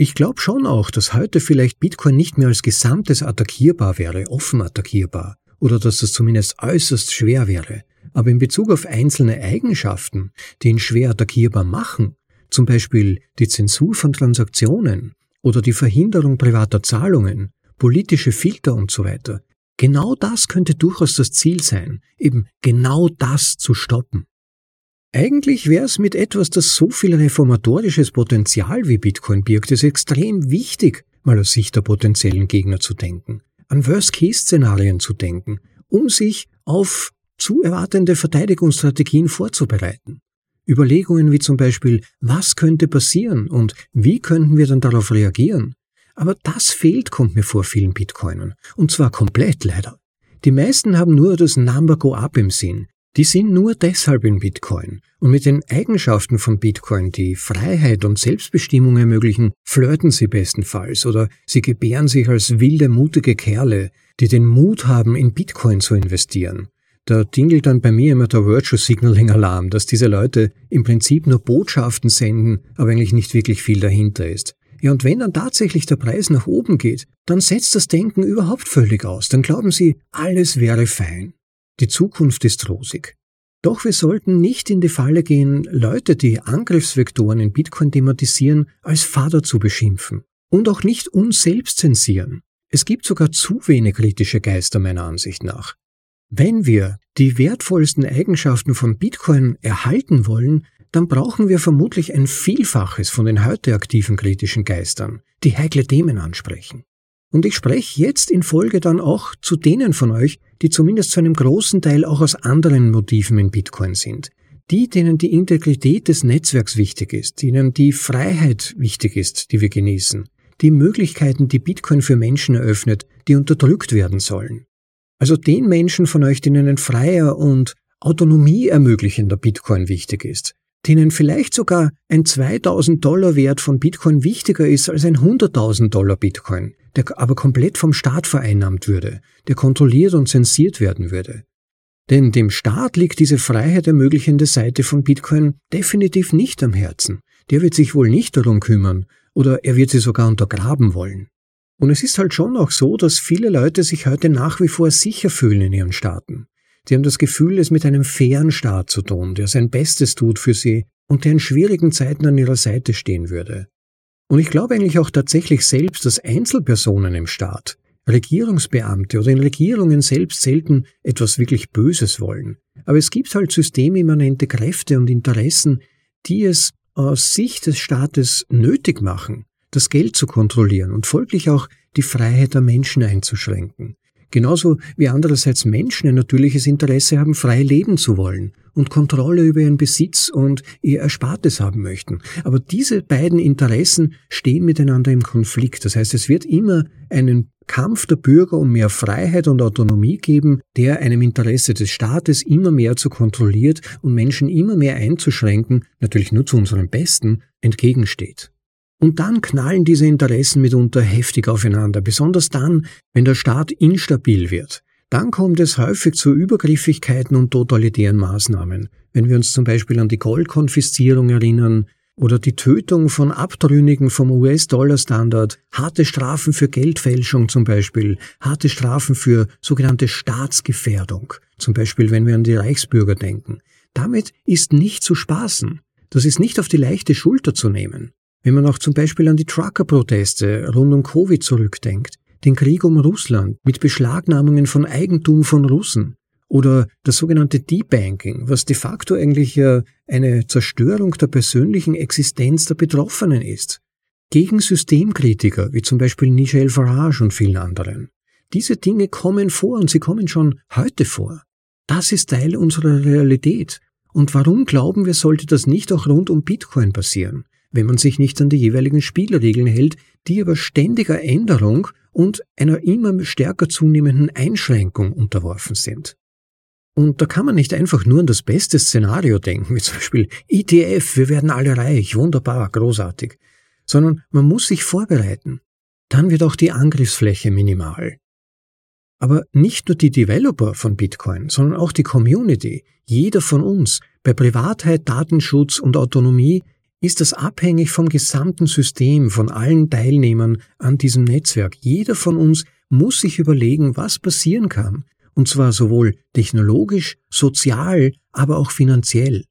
Ich glaube schon auch, dass heute vielleicht Bitcoin nicht mehr als Gesamtes attackierbar wäre, offen attackierbar, oder dass es zumindest äußerst schwer wäre. Aber in Bezug auf einzelne Eigenschaften, die ihn schwer attackierbar machen, zum Beispiel die Zensur von Transaktionen oder die Verhinderung privater Zahlungen, politische Filter und so weiter. Genau das könnte durchaus das Ziel sein, eben genau das zu stoppen. Eigentlich wäre es mit etwas, das so viel reformatorisches Potenzial wie Bitcoin birgt, es extrem wichtig, mal aus Sicht der potenziellen Gegner zu denken, an Worst-Case-Szenarien zu denken, um sich auf zu erwartende Verteidigungsstrategien vorzubereiten. Überlegungen wie zum Beispiel, was könnte passieren und wie könnten wir dann darauf reagieren? Aber das fehlt, kommt mir vor vielen Bitcoinern. Und zwar komplett leider. Die meisten haben nur das Number Go Up im Sinn. Die sind nur deshalb in Bitcoin. Und mit den Eigenschaften von Bitcoin, die Freiheit und Selbstbestimmung ermöglichen, flirten sie bestenfalls oder sie gebären sich als wilde, mutige Kerle, die den Mut haben, in Bitcoin zu investieren. Da tingelt dann bei mir immer der Virtual Signaling Alarm, dass diese Leute im Prinzip nur Botschaften senden, aber eigentlich nicht wirklich viel dahinter ist. Ja, und wenn dann tatsächlich der Preis nach oben geht, dann setzt das Denken überhaupt völlig aus. Dann glauben sie, alles wäre fein. Die Zukunft ist rosig. Doch wir sollten nicht in die Falle gehen, Leute, die Angriffsvektoren in Bitcoin thematisieren, als Vater zu beschimpfen. Und auch nicht uns selbst zensieren. Es gibt sogar zu wenig kritische Geister meiner Ansicht nach. Wenn wir die wertvollsten Eigenschaften von Bitcoin erhalten wollen, dann brauchen wir vermutlich ein Vielfaches von den heute aktiven kritischen Geistern, die heikle Themen ansprechen. Und ich spreche jetzt in Folge dann auch zu denen von euch, die zumindest zu einem großen Teil auch aus anderen Motiven in Bitcoin sind. Die, denen die Integrität des Netzwerks wichtig ist, denen die Freiheit wichtig ist, die wir genießen, die Möglichkeiten, die Bitcoin für Menschen eröffnet, die unterdrückt werden sollen. Also den Menschen von euch, denen ein freier und Autonomie ermöglichender Bitcoin wichtig ist. denen vielleicht sogar ein 2000 Dollar Wert von Bitcoin wichtiger ist als ein 100.000 Dollar Bitcoin, der aber komplett vom Staat vereinnahmt würde, der kontrolliert und zensiert werden würde. Denn dem Staat liegt diese Freiheit ermöglichende Seite von Bitcoin definitiv nicht am Herzen. Der wird sich wohl nicht darum kümmern oder er wird sie sogar untergraben wollen. Und es ist halt schon auch so, dass viele Leute sich heute nach wie vor sicher fühlen in ihren Staaten. Sie haben das Gefühl, es mit einem fairen Staat zu tun, der sein Bestes tut für sie und der in schwierigen Zeiten an ihrer Seite stehen würde. Und ich glaube eigentlich auch tatsächlich selbst, dass Einzelpersonen im Staat, Regierungsbeamte oder in Regierungen selbst selten etwas wirklich Böses wollen. Aber es gibt halt systemimmanente Kräfte und Interessen, die es aus Sicht des Staates nötig machen, das Geld zu kontrollieren und folglich auch die Freiheit der Menschen einzuschränken. Genauso wie andererseits Menschen ein natürliches Interesse haben, frei leben zu wollen und Kontrolle über ihren Besitz und ihr Erspartes haben möchten. Aber diese beiden Interessen stehen miteinander im Konflikt. Das heißt, es wird immer einen Kampf der Bürger um mehr Freiheit und Autonomie geben, der einem Interesse des Staates immer mehr zu kontrolliert und Menschen immer mehr einzuschränken, natürlich nur zu unserem Besten, entgegensteht. Und dann knallen diese Interessen mitunter heftig aufeinander, besonders dann, wenn der Staat instabil wird. Dann kommt es häufig zu Übergriffigkeiten und totalitären Maßnahmen. Wenn wir uns zum Beispiel an die Goldkonfiszierung erinnern oder die Tötung von Abtrünnigen vom US-Dollar-Standard, harte Strafen für Geldfälschung zum Beispiel, harte Strafen für sogenannte Staatsgefährdung, zum Beispiel wenn wir an die Reichsbürger denken. Damit ist nicht zu spaßen. Das ist nicht auf die leichte Schulter zu nehmen. Wenn man auch zum Beispiel an die Trucker-Proteste rund um Covid zurückdenkt, den Krieg um Russland mit Beschlagnahmungen von Eigentum von Russen oder das sogenannte Debanking, was de facto eigentlich eine Zerstörung der persönlichen Existenz der Betroffenen ist, gegen Systemkritiker wie zum Beispiel Nigel Farage und vielen anderen. Diese Dinge kommen vor und sie kommen schon heute vor. Das ist Teil unserer Realität. Und warum glauben wir, sollte das nicht auch rund um Bitcoin passieren? wenn man sich nicht an die jeweiligen Spielregeln hält, die aber ständiger Änderung und einer immer stärker zunehmenden Einschränkung unterworfen sind. Und da kann man nicht einfach nur an das beste Szenario denken, wie zum Beispiel ETF, wir werden alle reich, wunderbar, großartig, sondern man muss sich vorbereiten. Dann wird auch die Angriffsfläche minimal. Aber nicht nur die Developer von Bitcoin, sondern auch die Community, jeder von uns, bei Privatheit, Datenschutz und Autonomie ist das abhängig vom gesamten System, von allen Teilnehmern an diesem Netzwerk. Jeder von uns muss sich überlegen, was passieren kann, und zwar sowohl technologisch, sozial, aber auch finanziell.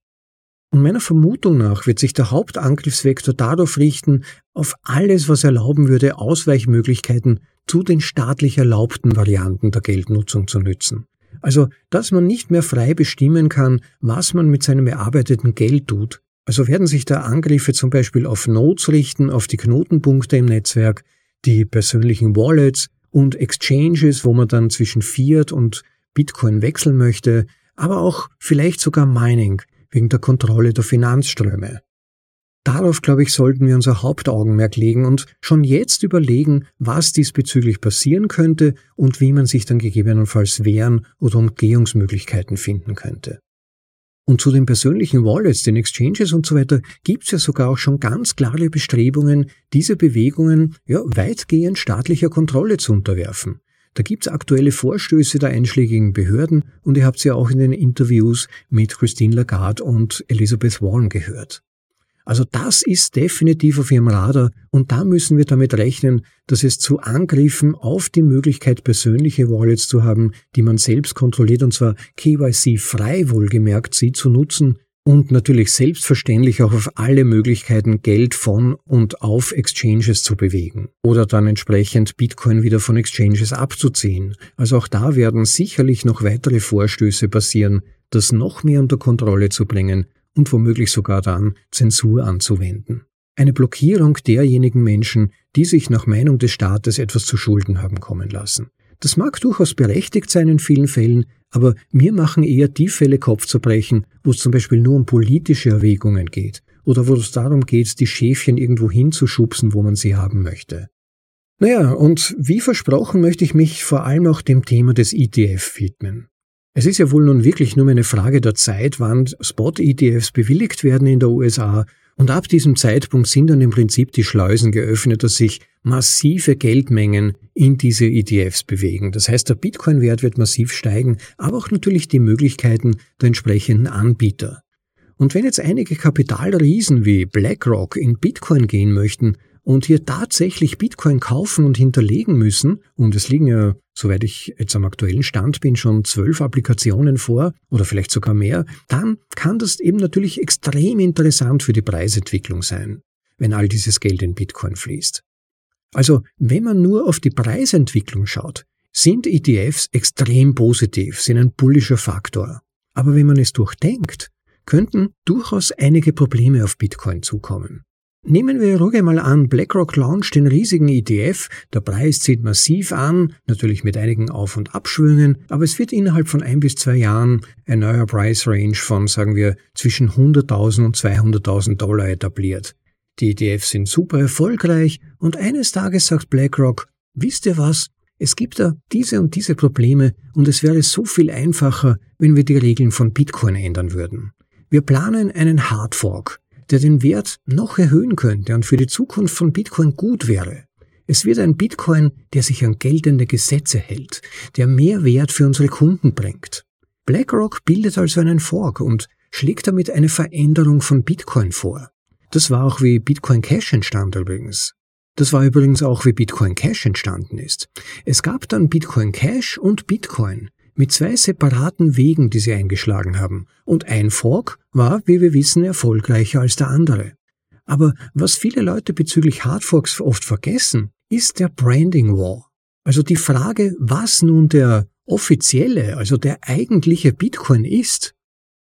Und meiner Vermutung nach wird sich der Hauptangriffsvektor darauf richten, auf alles, was erlauben würde, Ausweichmöglichkeiten zu den staatlich erlaubten Varianten der Geldnutzung zu nützen. Also, dass man nicht mehr frei bestimmen kann, was man mit seinem erarbeiteten Geld tut, also werden sich da Angriffe zum Beispiel auf Nodes richten, auf die Knotenpunkte im Netzwerk, die persönlichen Wallets und Exchanges, wo man dann zwischen Fiat und Bitcoin wechseln möchte, aber auch vielleicht sogar Mining wegen der Kontrolle der Finanzströme. Darauf, glaube ich, sollten wir unser Hauptaugenmerk legen und schon jetzt überlegen, was diesbezüglich passieren könnte und wie man sich dann gegebenenfalls wehren oder Umgehungsmöglichkeiten finden könnte. Und zu den persönlichen Wallets, den Exchanges und so weiter gibt es ja sogar auch schon ganz klare Bestrebungen, diese Bewegungen ja weitgehend staatlicher Kontrolle zu unterwerfen. Da gibt es aktuelle Vorstöße der einschlägigen Behörden und ihr habt sie ja auch in den Interviews mit Christine Lagarde und Elizabeth Warren gehört. Also das ist definitiv auf Ihrem Radar und da müssen wir damit rechnen, dass es zu Angriffen auf die Möglichkeit, persönliche Wallets zu haben, die man selbst kontrolliert und zwar KYC frei wohlgemerkt, sie zu nutzen und natürlich selbstverständlich auch auf alle Möglichkeiten, Geld von und auf Exchanges zu bewegen oder dann entsprechend Bitcoin wieder von Exchanges abzuziehen. Also auch da werden sicherlich noch weitere Vorstöße passieren, das noch mehr unter Kontrolle zu bringen und womöglich sogar dann Zensur anzuwenden. Eine Blockierung derjenigen Menschen, die sich nach Meinung des Staates etwas zu Schulden haben kommen lassen. Das mag durchaus berechtigt sein in vielen Fällen, aber mir machen eher die Fälle Kopfzerbrechen, wo es zum Beispiel nur um politische Erwägungen geht oder wo es darum geht, die Schäfchen irgendwo hinzuschubsen, wo man sie haben möchte. Naja, und wie versprochen möchte ich mich vor allem auch dem Thema des ETF widmen. Es ist ja wohl nun wirklich nur eine Frage der Zeit, wann Spot-ETFs bewilligt werden in der USA und ab diesem Zeitpunkt sind dann im Prinzip die Schleusen geöffnet, dass sich massive Geldmengen in diese ETFs bewegen. Das heißt, der Bitcoin-Wert wird massiv steigen, aber auch natürlich die Möglichkeiten der entsprechenden Anbieter. Und wenn jetzt einige Kapitalriesen wie BlackRock in Bitcoin gehen möchten, und hier tatsächlich Bitcoin kaufen und hinterlegen müssen, und es liegen ja, soweit ich jetzt am aktuellen Stand bin, schon zwölf Applikationen vor oder vielleicht sogar mehr, dann kann das eben natürlich extrem interessant für die Preisentwicklung sein, wenn all dieses Geld in Bitcoin fließt. Also, wenn man nur auf die Preisentwicklung schaut, sind ETFs extrem positiv, sind ein bullischer Faktor. Aber wenn man es durchdenkt, könnten durchaus einige Probleme auf Bitcoin zukommen. Nehmen wir ruhig mal an, BlackRock launcht den riesigen ETF, der Preis zieht massiv an, natürlich mit einigen Auf- und Abschwüngen, aber es wird innerhalb von ein bis zwei Jahren ein neuer Price Range von, sagen wir, zwischen 100.000 und 200.000 Dollar etabliert. Die ETFs sind super erfolgreich und eines Tages sagt BlackRock, wisst ihr was? Es gibt da diese und diese Probleme und es wäre so viel einfacher, wenn wir die Regeln von Bitcoin ändern würden. Wir planen einen Hardfork der den Wert noch erhöhen könnte und für die Zukunft von Bitcoin gut wäre. Es wird ein Bitcoin, der sich an geltende Gesetze hält, der mehr Wert für unsere Kunden bringt. BlackRock bildet also einen Fork und schlägt damit eine Veränderung von Bitcoin vor. Das war auch wie Bitcoin Cash entstand übrigens. Das war übrigens auch wie Bitcoin Cash entstanden ist. Es gab dann Bitcoin Cash und Bitcoin, mit zwei separaten Wegen, die sie eingeschlagen haben, und ein Fork war, wie wir wissen, erfolgreicher als der andere. Aber was viele Leute bezüglich Hardforks oft vergessen, ist der Branding War. Also die Frage, was nun der offizielle, also der eigentliche Bitcoin ist.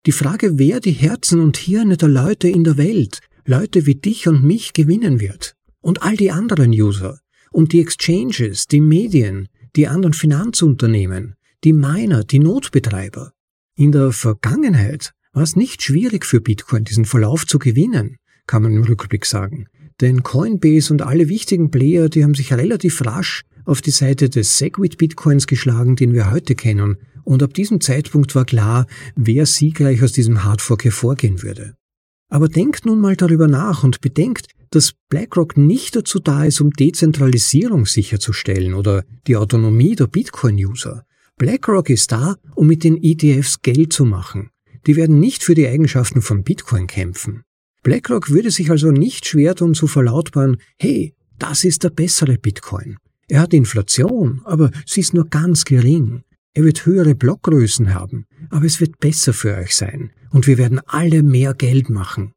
Die Frage, wer die Herzen und Hirne der Leute in der Welt, Leute wie dich und mich gewinnen wird. Und all die anderen User. Und die Exchanges, die Medien, die anderen Finanzunternehmen, die Miner, die Notbetreiber. In der Vergangenheit war es nicht schwierig für Bitcoin, diesen Verlauf zu gewinnen, kann man im Rückblick sagen. Denn Coinbase und alle wichtigen Player, die haben sich relativ rasch auf die Seite des Segwit Bitcoins geschlagen, den wir heute kennen. Und ab diesem Zeitpunkt war klar, wer siegreich aus diesem Hardfork hervorgehen würde. Aber denkt nun mal darüber nach und bedenkt, dass BlackRock nicht dazu da ist, um Dezentralisierung sicherzustellen oder die Autonomie der Bitcoin-User, BlackRock ist da, um mit den ETFs Geld zu machen. Die werden nicht für die Eigenschaften von Bitcoin kämpfen. BlackRock würde sich also nicht schwer tun zu verlautbaren, hey, das ist der bessere Bitcoin. Er hat Inflation, aber sie ist nur ganz gering. Er wird höhere Blockgrößen haben, aber es wird besser für euch sein und wir werden alle mehr Geld machen.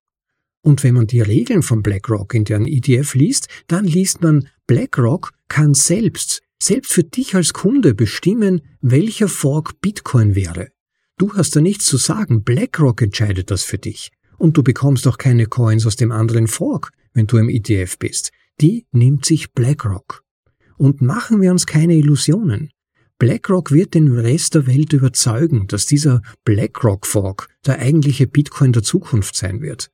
Und wenn man die Regeln von BlackRock in deren ETF liest, dann liest man, BlackRock kann selbst selbst für dich als Kunde bestimmen, welcher Fork Bitcoin wäre. Du hast da nichts zu sagen, BlackRock entscheidet das für dich. Und du bekommst auch keine Coins aus dem anderen Fork, wenn du im ETF bist. Die nimmt sich BlackRock. Und machen wir uns keine Illusionen. BlackRock wird den Rest der Welt überzeugen, dass dieser BlackRock Fork der eigentliche Bitcoin der Zukunft sein wird.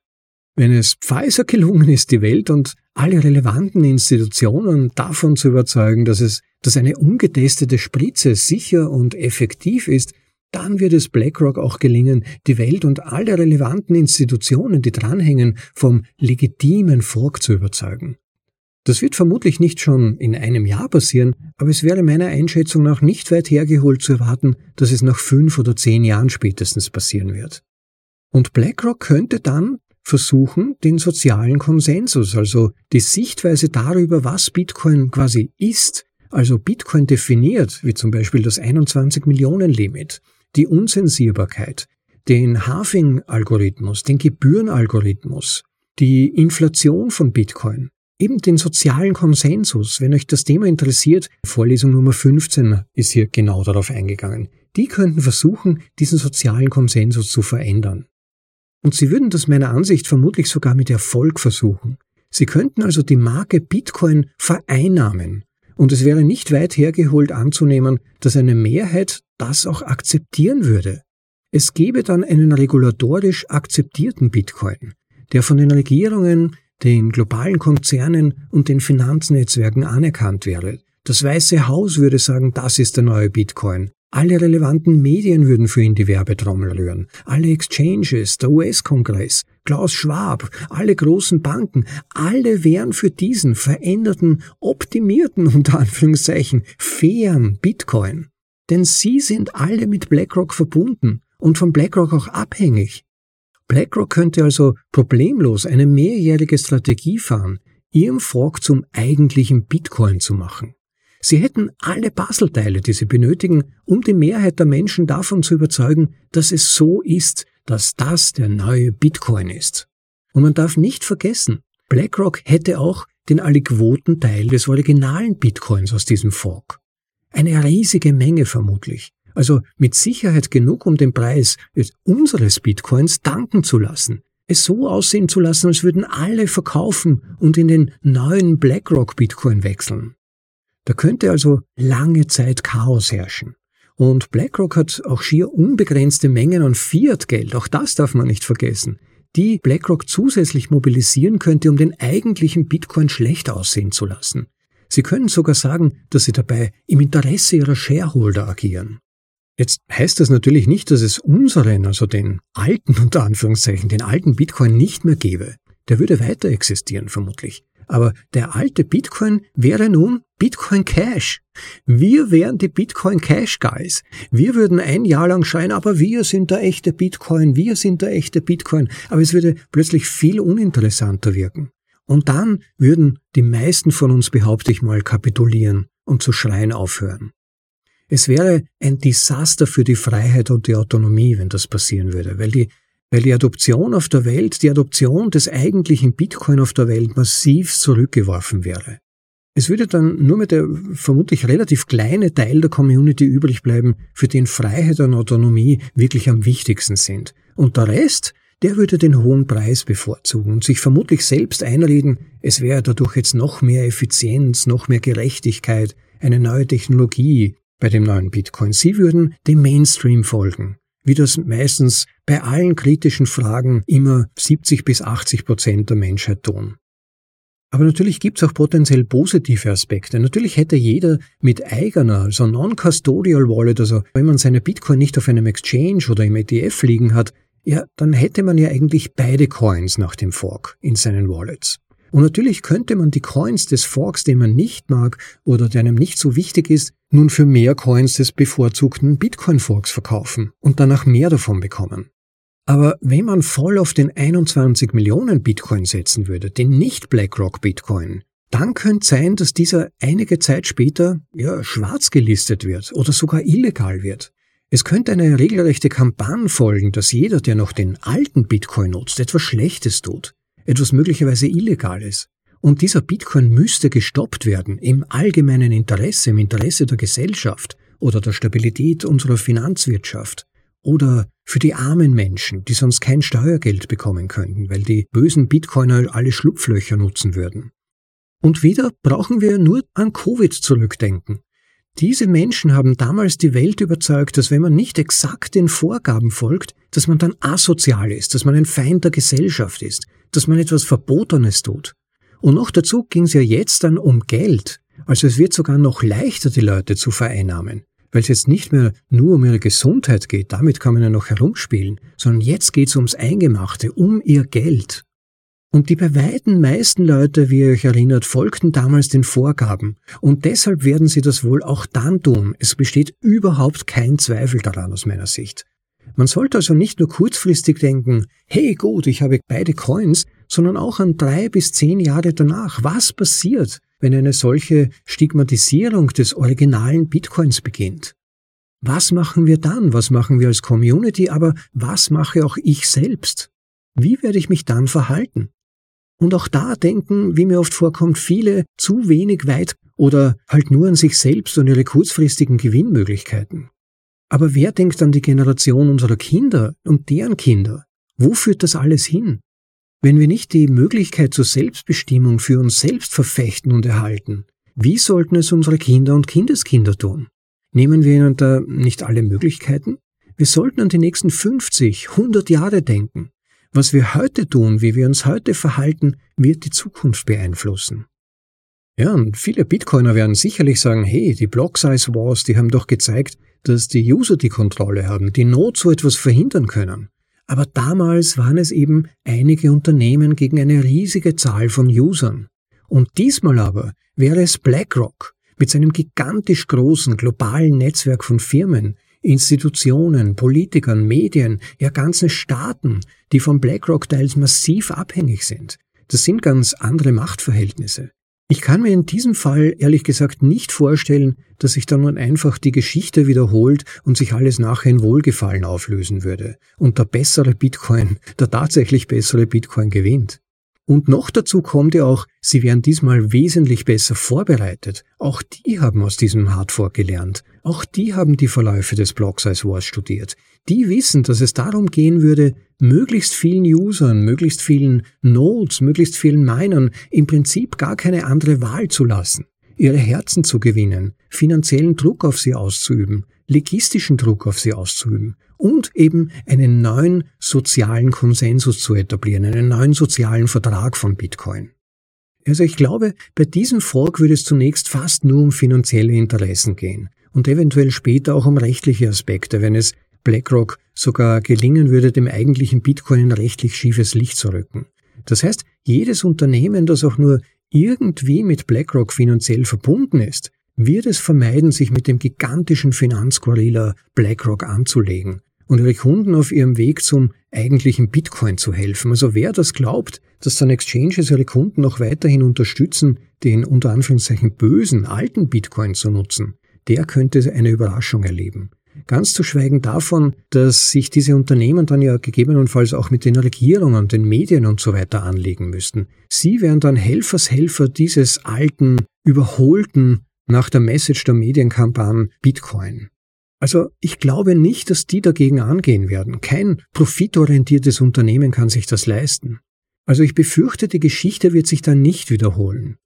Wenn es Pfizer gelungen ist, die Welt und alle relevanten Institutionen davon zu überzeugen, dass es, dass eine ungetestete Spritze sicher und effektiv ist, dann wird es BlackRock auch gelingen, die Welt und alle relevanten Institutionen, die dranhängen, vom legitimen Fork zu überzeugen. Das wird vermutlich nicht schon in einem Jahr passieren, aber es wäre meiner Einschätzung nach nicht weit hergeholt zu erwarten, dass es nach fünf oder zehn Jahren spätestens passieren wird. Und BlackRock könnte dann versuchen, den sozialen Konsensus, also die Sichtweise darüber, was Bitcoin quasi ist, also Bitcoin definiert, wie zum Beispiel das 21 Millionen Limit, die Unsensierbarkeit, den Halving-Algorithmus, den Gebührenalgorithmus, die Inflation von Bitcoin, eben den sozialen Konsensus. Wenn euch das Thema interessiert, Vorlesung Nummer 15 ist hier genau darauf eingegangen. Die könnten versuchen, diesen sozialen Konsensus zu verändern. Und sie würden das meiner Ansicht vermutlich sogar mit Erfolg versuchen. Sie könnten also die Marke Bitcoin vereinnahmen. Und es wäre nicht weit hergeholt anzunehmen, dass eine Mehrheit das auch akzeptieren würde. Es gäbe dann einen regulatorisch akzeptierten Bitcoin, der von den Regierungen, den globalen Konzernen und den Finanznetzwerken anerkannt wäre. Das Weiße Haus würde sagen, das ist der neue Bitcoin. Alle relevanten Medien würden für ihn die Werbetrommel rühren. Alle Exchanges, der US-Kongress, Klaus Schwab, alle großen Banken, alle wären für diesen veränderten, optimierten, unter Anführungszeichen, fairen Bitcoin. Denn sie sind alle mit BlackRock verbunden und von BlackRock auch abhängig. BlackRock könnte also problemlos eine mehrjährige Strategie fahren, ihren Fork zum eigentlichen Bitcoin zu machen. Sie hätten alle Puzzleteile, die sie benötigen, um die Mehrheit der Menschen davon zu überzeugen, dass es so ist, dass das der neue Bitcoin ist. Und man darf nicht vergessen, BlackRock hätte auch den alliquoten Teil des originalen Bitcoins aus diesem Fork. Eine riesige Menge vermutlich. Also mit Sicherheit genug, um den Preis unseres Bitcoins danken zu lassen. Es so aussehen zu lassen, als würden alle verkaufen und in den neuen BlackRock Bitcoin wechseln. Da könnte also lange Zeit Chaos herrschen. Und BlackRock hat auch schier unbegrenzte Mengen an Fiat-Geld, auch das darf man nicht vergessen, die BlackRock zusätzlich mobilisieren könnte, um den eigentlichen Bitcoin schlecht aussehen zu lassen. Sie können sogar sagen, dass sie dabei im Interesse ihrer Shareholder agieren. Jetzt heißt das natürlich nicht, dass es unseren, also den alten unter Anführungszeichen, den alten Bitcoin nicht mehr gäbe. Der würde weiter existieren vermutlich. Aber der alte Bitcoin wäre nun Bitcoin Cash. Wir wären die Bitcoin Cash Guys. Wir würden ein Jahr lang schreien, aber wir sind der echte Bitcoin, wir sind der echte Bitcoin. Aber es würde plötzlich viel uninteressanter wirken. Und dann würden die meisten von uns, behaupte ich mal, kapitulieren und zu schreien aufhören. Es wäre ein Desaster für die Freiheit und die Autonomie, wenn das passieren würde, weil die weil die Adoption auf der Welt, die Adoption des eigentlichen Bitcoin auf der Welt massiv zurückgeworfen wäre. Es würde dann nur mit der vermutlich relativ kleine Teil der Community übrig bleiben, für den Freiheit und Autonomie wirklich am wichtigsten sind. Und der Rest, der würde den hohen Preis bevorzugen und sich vermutlich selbst einreden, es wäre dadurch jetzt noch mehr Effizienz, noch mehr Gerechtigkeit, eine neue Technologie bei dem neuen Bitcoin. Sie würden dem Mainstream folgen wie das meistens bei allen kritischen Fragen immer 70 bis 80 Prozent der Menschheit tun. Aber natürlich gibt es auch potenziell positive Aspekte. Natürlich hätte jeder mit eigener, also Non-Custodial Wallet, also wenn man seine Bitcoin nicht auf einem Exchange oder im ETF liegen hat, ja, dann hätte man ja eigentlich beide Coins nach dem Fork in seinen Wallets. Und natürlich könnte man die Coins des Forks, den man nicht mag oder der einem nicht so wichtig ist, nun für mehr Coins des bevorzugten Bitcoin-Forks verkaufen und danach mehr davon bekommen. Aber wenn man voll auf den 21 Millionen Bitcoin setzen würde, den nicht BlackRock Bitcoin, dann könnte sein, dass dieser einige Zeit später ja schwarz gelistet wird oder sogar illegal wird. Es könnte eine regelrechte Kampagne folgen, dass jeder, der noch den alten Bitcoin nutzt, etwas Schlechtes tut etwas möglicherweise Illegales. Und dieser Bitcoin müsste gestoppt werden im allgemeinen Interesse, im Interesse der Gesellschaft oder der Stabilität unserer Finanzwirtschaft oder für die armen Menschen, die sonst kein Steuergeld bekommen könnten, weil die bösen Bitcoiner alle Schlupflöcher nutzen würden. Und wieder brauchen wir nur an Covid zurückdenken. Diese Menschen haben damals die Welt überzeugt, dass wenn man nicht exakt den Vorgaben folgt, dass man dann asozial ist, dass man ein Feind der Gesellschaft ist, dass man etwas Verbotenes tut. Und noch dazu ging es ja jetzt dann um Geld. Also es wird sogar noch leichter, die Leute zu vereinnahmen, weil es jetzt nicht mehr nur um ihre Gesundheit geht, damit kann man ja noch herumspielen, sondern jetzt geht es ums Eingemachte, um ihr Geld. Und die bei weitem meisten Leute, wie ihr euch erinnert, folgten damals den Vorgaben. Und deshalb werden sie das wohl auch dann tun. Es besteht überhaupt kein Zweifel daran aus meiner Sicht. Man sollte also nicht nur kurzfristig denken, hey gut, ich habe beide Coins, sondern auch an drei bis zehn Jahre danach. Was passiert, wenn eine solche Stigmatisierung des originalen Bitcoins beginnt? Was machen wir dann? Was machen wir als Community? Aber was mache auch ich selbst? Wie werde ich mich dann verhalten? Und auch da denken, wie mir oft vorkommt, viele zu wenig weit oder halt nur an sich selbst und ihre kurzfristigen Gewinnmöglichkeiten. Aber wer denkt an die Generation unserer Kinder und deren Kinder? Wo führt das alles hin? Wenn wir nicht die Möglichkeit zur Selbstbestimmung für uns selbst verfechten und erhalten, wie sollten es unsere Kinder und Kindeskinder tun? Nehmen wir ihnen da nicht alle Möglichkeiten? Wir sollten an die nächsten 50, 100 Jahre denken. Was wir heute tun, wie wir uns heute verhalten, wird die Zukunft beeinflussen. Ja, und viele Bitcoiner werden sicherlich sagen, hey, die Block Size Wars, die haben doch gezeigt, dass die User die Kontrolle haben, die Not so etwas verhindern können. Aber damals waren es eben einige Unternehmen gegen eine riesige Zahl von Usern. Und diesmal aber wäre es BlackRock mit seinem gigantisch großen globalen Netzwerk von Firmen, Institutionen, Politikern, Medien, ja ganzen Staaten, die von BlackRock teils massiv abhängig sind. Das sind ganz andere Machtverhältnisse. Ich kann mir in diesem Fall ehrlich gesagt nicht vorstellen, dass sich dann nun einfach die Geschichte wiederholt und sich alles nachher in Wohlgefallen auflösen würde und der bessere Bitcoin, der tatsächlich bessere Bitcoin gewinnt. Und noch dazu kommt ja auch, sie wären diesmal wesentlich besser vorbereitet. Auch die haben aus diesem Hardfork gelernt. Auch die haben die Verläufe des Block Size Wars studiert. Die wissen, dass es darum gehen würde, möglichst vielen Usern, möglichst vielen Nodes, möglichst vielen Minern im Prinzip gar keine andere Wahl zu lassen, ihre Herzen zu gewinnen, finanziellen Druck auf sie auszuüben, legistischen Druck auf sie auszuüben und eben einen neuen sozialen Konsensus zu etablieren, einen neuen sozialen Vertrag von Bitcoin. Also ich glaube, bei diesem Fork würde es zunächst fast nur um finanzielle Interessen gehen und eventuell später auch um rechtliche Aspekte, wenn es BlackRock sogar gelingen würde, dem eigentlichen Bitcoin rechtlich schiefes Licht zu rücken. Das heißt, jedes Unternehmen, das auch nur irgendwie mit BlackRock finanziell verbunden ist, wird es vermeiden, sich mit dem gigantischen Finanzgorilla BlackRock anzulegen und ihre Kunden auf ihrem Weg zum eigentlichen Bitcoin zu helfen. Also wer das glaubt, dass dann Exchanges ihre Kunden noch weiterhin unterstützen, den unter Anführungszeichen bösen alten Bitcoin zu nutzen, der könnte eine Überraschung erleben. Ganz zu schweigen davon, dass sich diese Unternehmen dann ja gegebenenfalls auch mit den Regierungen, den Medien und so weiter anlegen müssten. Sie wären dann Helfershelfer dieses alten, überholten, nach der Message der Medienkampagne Bitcoin. Also ich glaube nicht, dass die dagegen angehen werden. Kein profitorientiertes Unternehmen kann sich das leisten. Also ich befürchte, die Geschichte wird sich dann nicht wiederholen.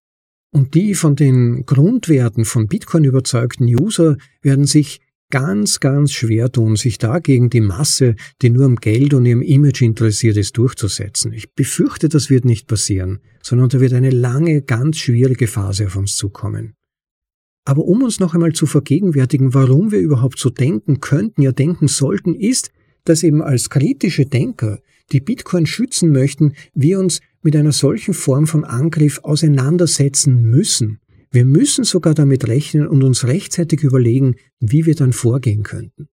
Und die von den Grundwerten von Bitcoin überzeugten User werden sich ganz, ganz schwer tun, sich dagegen die Masse, die nur am Geld und ihrem Image interessiert ist, durchzusetzen. Ich befürchte, das wird nicht passieren, sondern da wird eine lange, ganz schwierige Phase auf uns zukommen. Aber um uns noch einmal zu vergegenwärtigen, warum wir überhaupt so denken könnten, ja denken sollten, ist, dass eben als kritische Denker, die Bitcoin schützen möchten, wir uns mit einer solchen Form von Angriff auseinandersetzen müssen. Wir müssen sogar damit rechnen und uns rechtzeitig überlegen, wie wir dann vorgehen könnten.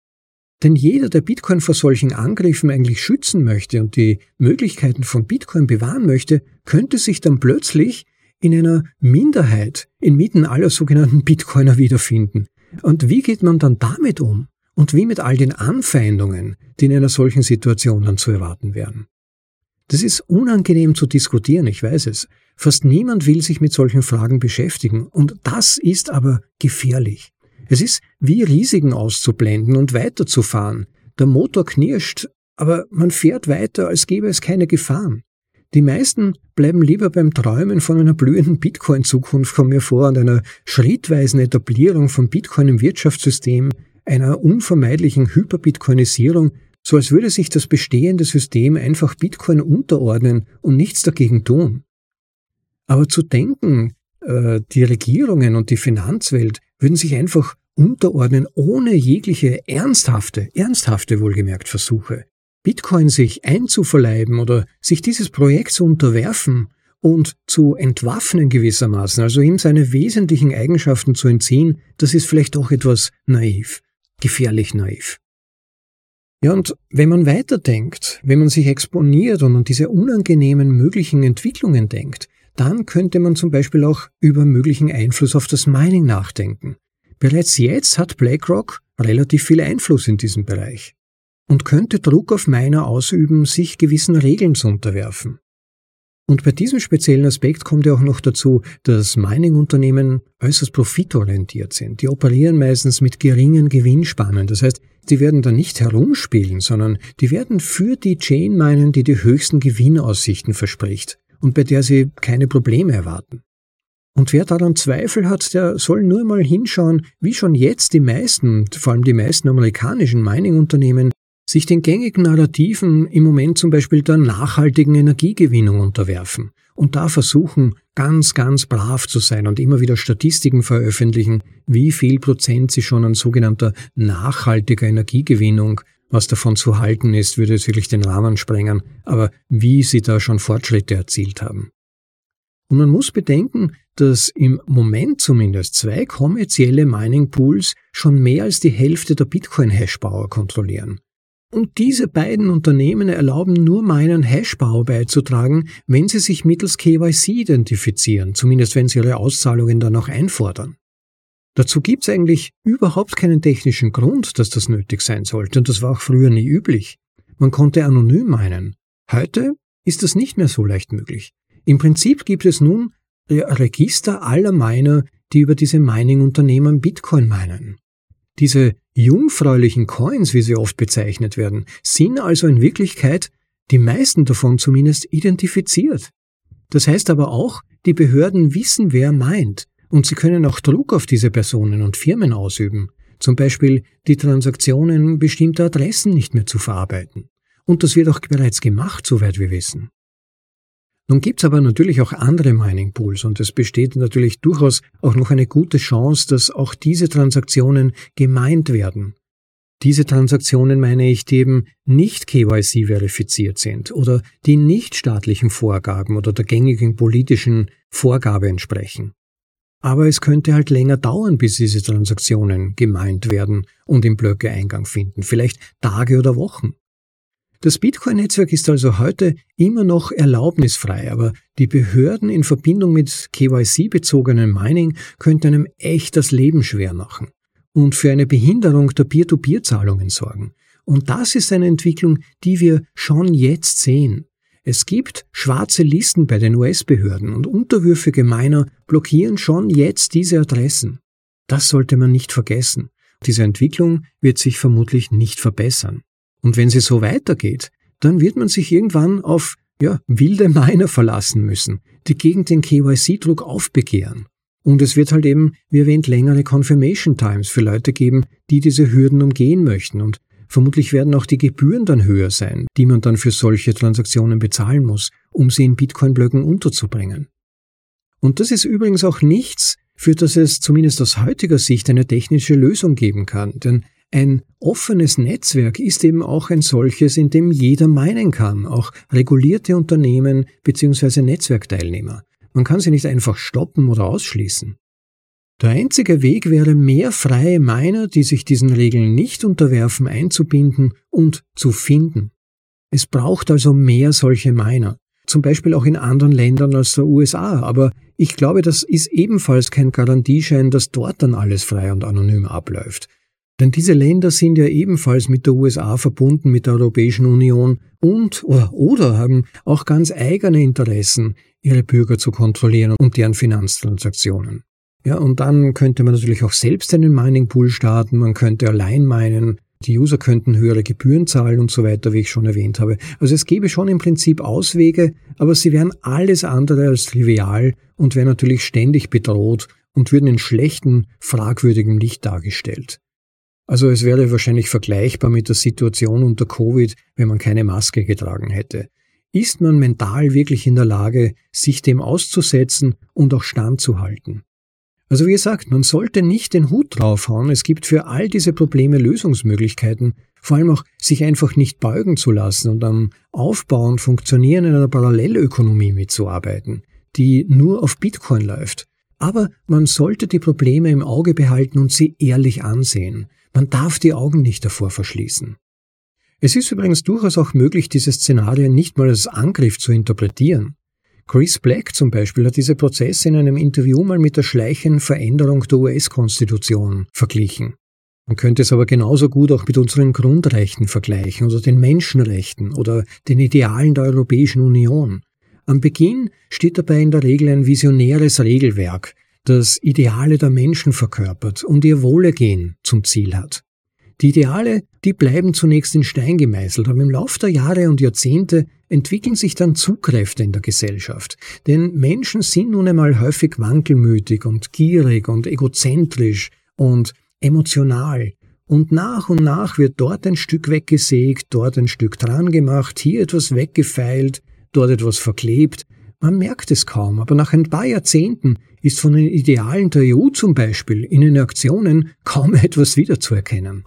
Denn jeder, der Bitcoin vor solchen Angriffen eigentlich schützen möchte und die Möglichkeiten von Bitcoin bewahren möchte, könnte sich dann plötzlich in einer Minderheit inmitten aller sogenannten Bitcoiner wiederfinden. Und wie geht man dann damit um? Und wie mit all den Anfeindungen, die in einer solchen Situation dann zu erwarten wären? Das ist unangenehm zu diskutieren, ich weiß es. Fast niemand will sich mit solchen Fragen beschäftigen, und das ist aber gefährlich. Es ist wie Risiken auszublenden und weiterzufahren. Der Motor knirscht, aber man fährt weiter, als gäbe es keine Gefahren. Die meisten bleiben lieber beim Träumen von einer blühenden Bitcoin-Zukunft, kommen mir vor, und einer schrittweisen Etablierung von Bitcoin im Wirtschaftssystem, einer unvermeidlichen Hyperbitcoinisierung, so als würde sich das bestehende System einfach Bitcoin unterordnen und nichts dagegen tun. Aber zu denken, äh, die Regierungen und die Finanzwelt würden sich einfach unterordnen ohne jegliche ernsthafte, ernsthafte wohlgemerkt Versuche, Bitcoin sich einzuverleiben oder sich dieses Projekt zu unterwerfen und zu entwaffnen gewissermaßen, also ihm seine wesentlichen Eigenschaften zu entziehen, das ist vielleicht doch etwas naiv, gefährlich naiv. Ja, und wenn man weiterdenkt, wenn man sich exponiert und an diese unangenehmen möglichen Entwicklungen denkt, dann könnte man zum Beispiel auch über möglichen Einfluss auf das Mining nachdenken. Bereits jetzt hat BlackRock relativ viel Einfluss in diesem Bereich und könnte Druck auf Miner ausüben, sich gewissen Regeln zu unterwerfen. Und bei diesem speziellen Aspekt kommt ja auch noch dazu, dass Mining-Unternehmen äußerst profitorientiert sind. Die operieren meistens mit geringen Gewinnspannen. Das heißt, die werden da nicht herumspielen, sondern die werden für die Chain minen, die die höchsten Gewinnaussichten verspricht und bei der sie keine Probleme erwarten. Und wer daran Zweifel hat, der soll nur mal hinschauen, wie schon jetzt die meisten, vor allem die meisten amerikanischen Mining-Unternehmen, sich den gängigen Narrativen im Moment zum Beispiel der nachhaltigen Energiegewinnung unterwerfen und da versuchen, ganz, ganz brav zu sein und immer wieder Statistiken veröffentlichen, wie viel Prozent sie schon an sogenannter nachhaltiger Energiegewinnung, was davon zu halten ist, würde es wirklich den Rahmen sprengen, aber wie sie da schon Fortschritte erzielt haben. Und man muss bedenken, dass im Moment zumindest zwei kommerzielle Mining Pools schon mehr als die Hälfte der Bitcoin-Hashpower kontrollieren. Und diese beiden Unternehmen erlauben nur meinen Hashbau beizutragen, wenn sie sich mittels KYC identifizieren, zumindest wenn sie ihre Auszahlungen dann auch einfordern. Dazu gibt es eigentlich überhaupt keinen technischen Grund, dass das nötig sein sollte, und das war auch früher nie üblich. Man konnte anonym meinen. Heute ist das nicht mehr so leicht möglich. Im Prinzip gibt es nun Register aller Miner, die über diese Mining-Unternehmen Bitcoin meinen. Diese jungfräulichen Coins, wie sie oft bezeichnet werden, sind also in Wirklichkeit, die meisten davon zumindest, identifiziert. Das heißt aber auch, die Behörden wissen, wer meint, und sie können auch Druck auf diese Personen und Firmen ausüben, zum Beispiel die Transaktionen bestimmter Adressen nicht mehr zu verarbeiten. Und das wird auch bereits gemacht, soweit wir wissen. Nun gibt's aber natürlich auch andere Mining Pools und es besteht natürlich durchaus auch noch eine gute Chance, dass auch diese Transaktionen gemeint werden. Diese Transaktionen meine ich, die eben nicht KYC verifiziert sind oder die nicht staatlichen Vorgaben oder der gängigen politischen Vorgabe entsprechen. Aber es könnte halt länger dauern, bis diese Transaktionen gemeint werden und im Blöcke Eingang finden, vielleicht Tage oder Wochen. Das Bitcoin-Netzwerk ist also heute immer noch erlaubnisfrei, aber die Behörden in Verbindung mit KYC-bezogenem Mining könnten einem echt das Leben schwer machen und für eine Behinderung der Peer-to-Peer-Zahlungen sorgen. Und das ist eine Entwicklung, die wir schon jetzt sehen. Es gibt schwarze Listen bei den US-Behörden und unterwürfige Miner blockieren schon jetzt diese Adressen. Das sollte man nicht vergessen. Diese Entwicklung wird sich vermutlich nicht verbessern. Und wenn sie so weitergeht, dann wird man sich irgendwann auf ja, wilde Miner verlassen müssen, die gegen den KYC-Druck aufbegehren. Und es wird halt eben, wie erwähnt, längere Confirmation Times für Leute geben, die diese Hürden umgehen möchten. Und vermutlich werden auch die Gebühren dann höher sein, die man dann für solche Transaktionen bezahlen muss, um sie in Bitcoin-Blöcken unterzubringen. Und das ist übrigens auch nichts, für das es zumindest aus heutiger Sicht eine technische Lösung geben kann. Denn ein offenes Netzwerk ist eben auch ein solches, in dem jeder meinen kann, auch regulierte Unternehmen bzw. Netzwerkteilnehmer. Man kann sie nicht einfach stoppen oder ausschließen. Der einzige Weg wäre, mehr freie Miner, die sich diesen Regeln nicht unterwerfen, einzubinden und zu finden. Es braucht also mehr solche Miner, zum Beispiel auch in anderen Ländern als der USA, aber ich glaube, das ist ebenfalls kein Garantieschein, dass dort dann alles frei und anonym abläuft. Denn diese Länder sind ja ebenfalls mit der USA verbunden, mit der Europäischen Union und oder, oder haben auch ganz eigene Interessen, ihre Bürger zu kontrollieren und deren Finanztransaktionen. Ja, und dann könnte man natürlich auch selbst einen Mining Pool starten, man könnte allein meinen, die User könnten höhere Gebühren zahlen und so weiter, wie ich schon erwähnt habe. Also es gäbe schon im Prinzip Auswege, aber sie wären alles andere als trivial und wären natürlich ständig bedroht und würden in schlechten, fragwürdigem Licht dargestellt. Also es wäre wahrscheinlich vergleichbar mit der Situation unter Covid, wenn man keine Maske getragen hätte. Ist man mental wirklich in der Lage, sich dem auszusetzen und auch standzuhalten? Also wie gesagt, man sollte nicht den Hut draufhauen, es gibt für all diese Probleme Lösungsmöglichkeiten, vor allem auch sich einfach nicht beugen zu lassen und am Aufbau und Funktionieren einer Parallelökonomie mitzuarbeiten, die nur auf Bitcoin läuft. Aber man sollte die Probleme im Auge behalten und sie ehrlich ansehen. Man darf die Augen nicht davor verschließen. Es ist übrigens durchaus auch möglich, diese Szenarien nicht mal als Angriff zu interpretieren. Chris Black zum Beispiel hat diese Prozesse in einem Interview mal mit der schleichenden Veränderung der US-Konstitution verglichen. Man könnte es aber genauso gut auch mit unseren Grundrechten vergleichen oder den Menschenrechten oder den Idealen der Europäischen Union. Am Beginn steht dabei in der Regel ein visionäres Regelwerk, das Ideale der Menschen verkörpert und ihr Wohlergehen zum Ziel hat. Die Ideale, die bleiben zunächst in Stein gemeißelt, aber im Lauf der Jahre und Jahrzehnte entwickeln sich dann Zugkräfte in der Gesellschaft. Denn Menschen sind nun einmal häufig wankelmütig und gierig und egozentrisch und emotional. Und nach und nach wird dort ein Stück weggesägt, dort ein Stück dran gemacht, hier etwas weggefeilt, dort etwas verklebt. Man merkt es kaum, aber nach ein paar Jahrzehnten ist von den Idealen der EU zum Beispiel in den Aktionen kaum etwas wiederzuerkennen.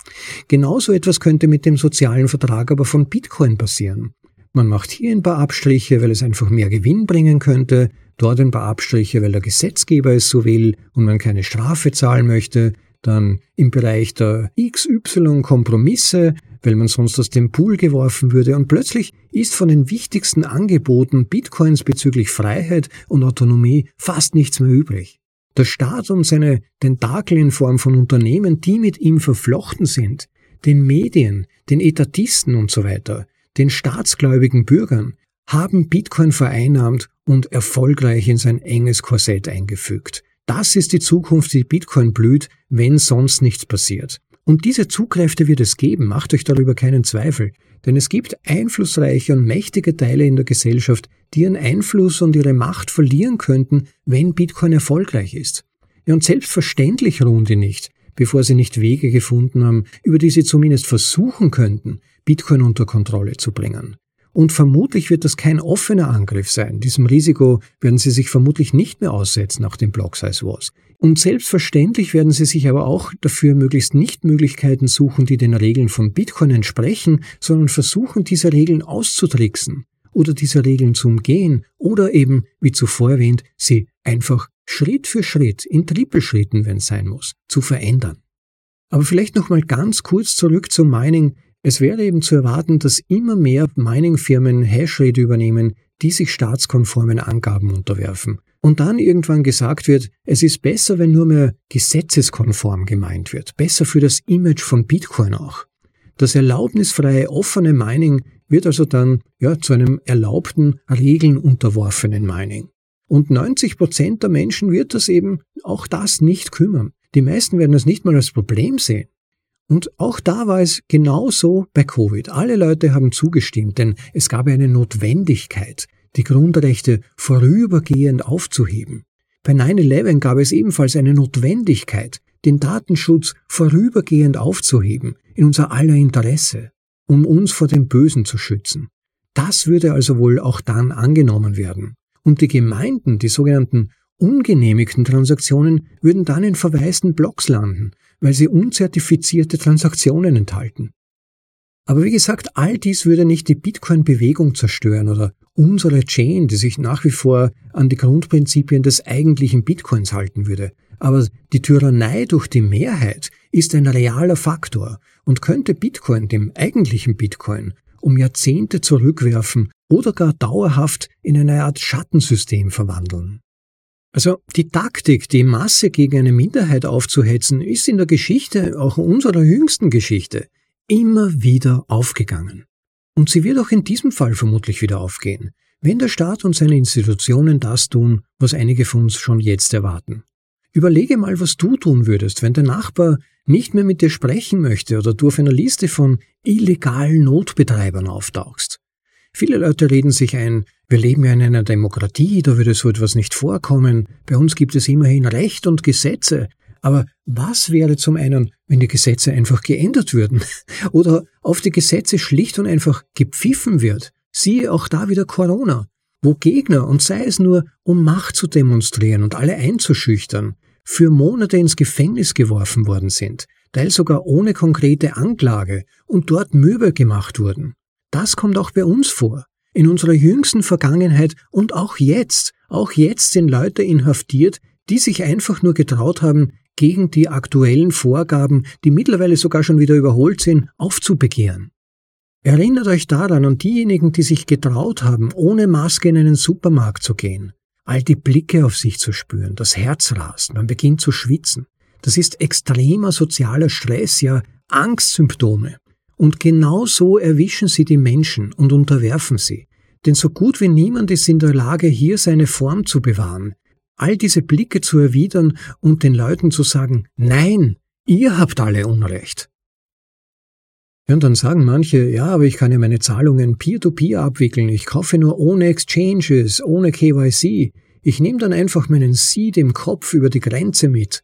Genauso etwas könnte mit dem sozialen Vertrag aber von Bitcoin passieren. Man macht hier ein paar Abstriche, weil es einfach mehr Gewinn bringen könnte, dort ein paar Abstriche, weil der Gesetzgeber es so will und man keine Strafe zahlen möchte, dann im Bereich der XY Kompromisse, weil man sonst aus dem Pool geworfen würde und plötzlich ist von den wichtigsten Angeboten Bitcoins bezüglich Freiheit und Autonomie fast nichts mehr übrig. Der Staat und seine Tentakel in Form von Unternehmen, die mit ihm verflochten sind, den Medien, den Etatisten und so weiter, den staatsgläubigen Bürgern, haben Bitcoin vereinnahmt und erfolgreich in sein enges Korsett eingefügt. Das ist die Zukunft, die Bitcoin blüht, wenn sonst nichts passiert. Und diese Zugkräfte wird es geben, macht euch darüber keinen Zweifel. Denn es gibt einflussreiche und mächtige Teile in der Gesellschaft, die ihren Einfluss und ihre Macht verlieren könnten, wenn Bitcoin erfolgreich ist. Ja, und selbstverständlich ruhen die nicht, bevor sie nicht Wege gefunden haben, über die sie zumindest versuchen könnten, Bitcoin unter Kontrolle zu bringen. Und vermutlich wird das kein offener Angriff sein. Diesem Risiko werden sie sich vermutlich nicht mehr aussetzen nach dem Block Size Wars. Und selbstverständlich werden sie sich aber auch dafür möglichst nicht Möglichkeiten suchen, die den Regeln von Bitcoin entsprechen, sondern versuchen, diese Regeln auszutricksen oder diese Regeln zu umgehen oder eben, wie zuvor erwähnt, sie einfach Schritt für Schritt, in Trippelschritten, wenn es sein muss, zu verändern. Aber vielleicht nochmal ganz kurz zurück zum Mining. Es wäre eben zu erwarten, dass immer mehr Mining-Firmen Hashrate übernehmen, die sich staatskonformen Angaben unterwerfen. Und dann irgendwann gesagt wird, es ist besser, wenn nur mehr gesetzeskonform gemeint wird. Besser für das Image von Bitcoin auch. Das erlaubnisfreie offene Mining wird also dann ja, zu einem erlaubten, Regeln unterworfenen Mining. Und 90 Prozent der Menschen wird das eben auch das nicht kümmern. Die meisten werden das nicht mal als Problem sehen. Und auch da war es genauso bei Covid. Alle Leute haben zugestimmt, denn es gab eine Notwendigkeit, die Grundrechte vorübergehend aufzuheben. Bei 9-11 gab es ebenfalls eine Notwendigkeit, den Datenschutz vorübergehend aufzuheben, in unser aller Interesse, um uns vor dem Bösen zu schützen. Das würde also wohl auch dann angenommen werden. Und die Gemeinden, die sogenannten ungenehmigten Transaktionen, würden dann in verwaisten Blocks landen, weil sie unzertifizierte Transaktionen enthalten. Aber wie gesagt, all dies würde nicht die Bitcoin-Bewegung zerstören oder unsere Chain, die sich nach wie vor an die Grundprinzipien des eigentlichen Bitcoins halten würde. Aber die Tyrannei durch die Mehrheit ist ein realer Faktor und könnte Bitcoin, dem eigentlichen Bitcoin, um Jahrzehnte zurückwerfen oder gar dauerhaft in eine Art Schattensystem verwandeln. Also die Taktik, die Masse gegen eine Minderheit aufzuhetzen, ist in der Geschichte, auch unserer jüngsten Geschichte, immer wieder aufgegangen. Und sie wird auch in diesem Fall vermutlich wieder aufgehen, wenn der Staat und seine Institutionen das tun, was einige von uns schon jetzt erwarten. Überlege mal, was du tun würdest, wenn der Nachbar nicht mehr mit dir sprechen möchte oder du auf einer Liste von illegalen Notbetreibern auftauchst. Viele Leute reden sich ein, wir leben ja in einer Demokratie, da würde so etwas nicht vorkommen, bei uns gibt es immerhin Recht und Gesetze. Aber was wäre zum einen, wenn die Gesetze einfach geändert würden? Oder auf die Gesetze schlicht und einfach gepfiffen wird? Siehe auch da wieder Corona, wo Gegner, und sei es nur, um Macht zu demonstrieren und alle einzuschüchtern, für Monate ins Gefängnis geworfen worden sind, teils sogar ohne konkrete Anklage und dort Möbel gemacht wurden. Das kommt auch bei uns vor. In unserer jüngsten Vergangenheit und auch jetzt, auch jetzt sind Leute inhaftiert, die sich einfach nur getraut haben, gegen die aktuellen Vorgaben, die mittlerweile sogar schon wieder überholt sind, aufzubegehren. Erinnert euch daran an diejenigen, die sich getraut haben, ohne Maske in einen Supermarkt zu gehen, all die Blicke auf sich zu spüren, das Herz rast, man beginnt zu schwitzen. Das ist extremer sozialer Stress, ja Angstsymptome. Und genau so erwischen sie die Menschen und unterwerfen sie. Denn so gut wie niemand ist in der Lage, hier seine Form zu bewahren, all diese Blicke zu erwidern und den Leuten zu sagen, nein, ihr habt alle Unrecht. Ja, und dann sagen manche, ja, aber ich kann ja meine Zahlungen peer-to-peer -peer abwickeln, ich kaufe nur ohne Exchanges, ohne KYC, ich nehme dann einfach meinen Seed im Kopf über die Grenze mit.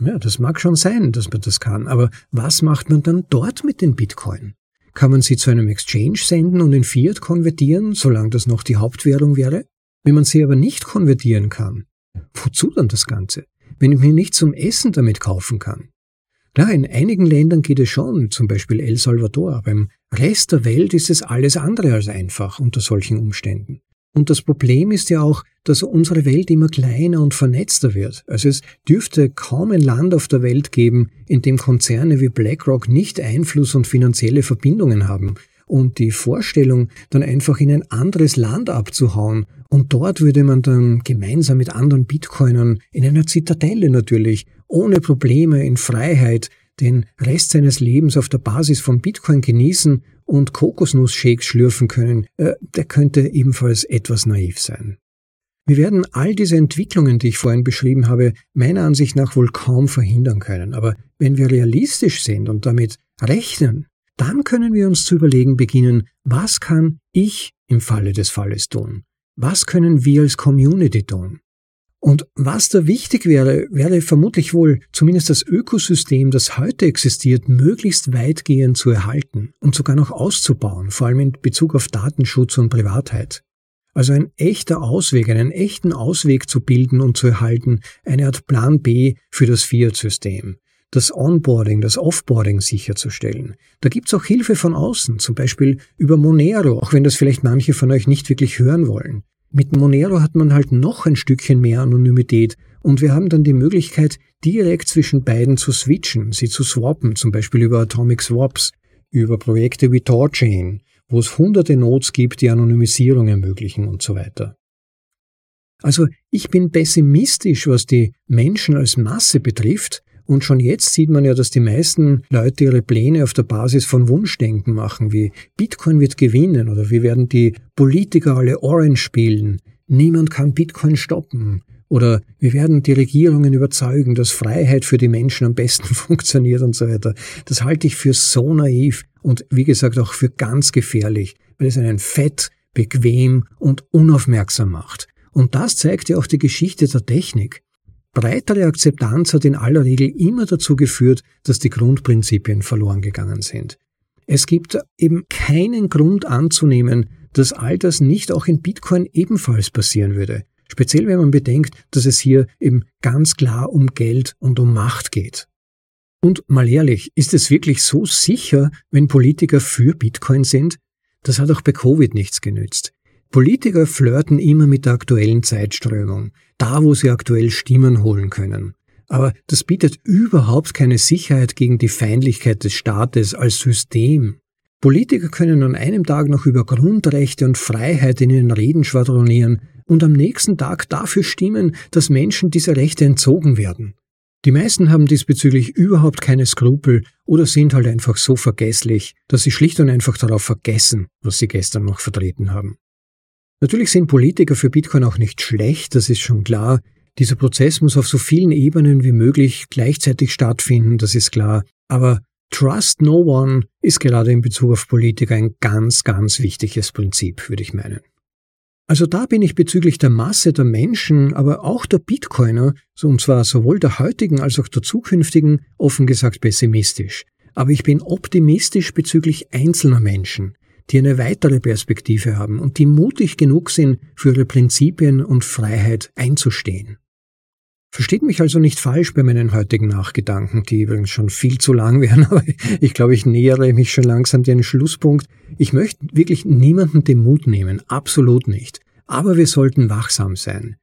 Ja, das mag schon sein, dass man das kann, aber was macht man dann dort mit den Bitcoin? Kann man sie zu einem Exchange senden und in Fiat konvertieren, solange das noch die Hauptwährung wäre? Wenn man sie aber nicht konvertieren kann, wozu dann das Ganze? Wenn ich mir nicht zum Essen damit kaufen kann? Ja, in einigen Ländern geht es schon, zum Beispiel El Salvador. Beim Rest der Welt ist es alles andere als einfach unter solchen Umständen. Und das Problem ist ja auch, dass unsere Welt immer kleiner und vernetzter wird. Also es dürfte kaum ein Land auf der Welt geben, in dem Konzerne wie BlackRock nicht Einfluss und finanzielle Verbindungen haben. Und die Vorstellung, dann einfach in ein anderes Land abzuhauen und dort würde man dann gemeinsam mit anderen Bitcoinern in einer Zitadelle natürlich, ohne Probleme, in Freiheit, den Rest seines Lebens auf der Basis von Bitcoin genießen und Kokosnussshakes schlürfen können, äh, der könnte ebenfalls etwas naiv sein. Wir werden all diese Entwicklungen, die ich vorhin beschrieben habe, meiner Ansicht nach wohl kaum verhindern können. Aber wenn wir realistisch sind und damit rechnen, dann können wir uns zu überlegen beginnen, was kann ich im Falle des Falles tun? Was können wir als Community tun? Und was da wichtig wäre, wäre vermutlich wohl zumindest das Ökosystem, das heute existiert, möglichst weitgehend zu erhalten und sogar noch auszubauen, vor allem in Bezug auf Datenschutz und Privatheit. Also ein echter Ausweg, einen echten Ausweg zu bilden und zu erhalten, eine Art Plan B für das Fiat-System. Das Onboarding, das Offboarding sicherzustellen. Da gibt's auch Hilfe von außen, zum Beispiel über Monero, auch wenn das vielleicht manche von euch nicht wirklich hören wollen. Mit Monero hat man halt noch ein Stückchen mehr Anonymität und wir haben dann die Möglichkeit, direkt zwischen beiden zu switchen, sie zu swappen, zum Beispiel über Atomic Swaps, über Projekte wie Torchain, wo es hunderte Nodes gibt, die Anonymisierung ermöglichen und so weiter. Also ich bin pessimistisch, was die Menschen als Masse betrifft, und schon jetzt sieht man ja, dass die meisten Leute ihre Pläne auf der Basis von Wunschdenken machen, wie Bitcoin wird gewinnen oder wie werden die Politiker alle Orange spielen. Niemand kann Bitcoin stoppen. Oder wir werden die Regierungen überzeugen, dass Freiheit für die Menschen am besten funktioniert und so weiter. Das halte ich für so naiv und wie gesagt auch für ganz gefährlich, weil es einen fett, bequem und unaufmerksam macht. Und das zeigt ja auch die Geschichte der Technik. Breitere Akzeptanz hat in aller Regel immer dazu geführt, dass die Grundprinzipien verloren gegangen sind. Es gibt eben keinen Grund anzunehmen, dass all das nicht auch in Bitcoin ebenfalls passieren würde. Speziell wenn man bedenkt, dass es hier eben ganz klar um Geld und um Macht geht. Und mal ehrlich, ist es wirklich so sicher, wenn Politiker für Bitcoin sind? Das hat auch bei Covid nichts genützt. Politiker flirten immer mit der aktuellen Zeitströmung, da wo sie aktuell Stimmen holen können. Aber das bietet überhaupt keine Sicherheit gegen die Feindlichkeit des Staates als System. Politiker können an einem Tag noch über Grundrechte und Freiheit in ihren Reden schwadronieren und am nächsten Tag dafür stimmen, dass Menschen diese Rechte entzogen werden. Die meisten haben diesbezüglich überhaupt keine Skrupel oder sind halt einfach so vergesslich, dass sie schlicht und einfach darauf vergessen, was sie gestern noch vertreten haben. Natürlich sind Politiker für Bitcoin auch nicht schlecht, das ist schon klar. Dieser Prozess muss auf so vielen Ebenen wie möglich gleichzeitig stattfinden, das ist klar. Aber Trust No One ist gerade in Bezug auf Politiker ein ganz, ganz wichtiges Prinzip, würde ich meinen. Also da bin ich bezüglich der Masse der Menschen, aber auch der Bitcoiner, und zwar sowohl der heutigen als auch der zukünftigen, offen gesagt pessimistisch. Aber ich bin optimistisch bezüglich einzelner Menschen die eine weitere Perspektive haben und die mutig genug sind, für ihre Prinzipien und Freiheit einzustehen. Versteht mich also nicht falsch bei meinen heutigen Nachgedanken, die übrigens schon viel zu lang wären, aber ich glaube, ich nähere mich schon langsam den Schlusspunkt. Ich möchte wirklich niemanden den Mut nehmen, absolut nicht. Aber wir sollten wachsam sein.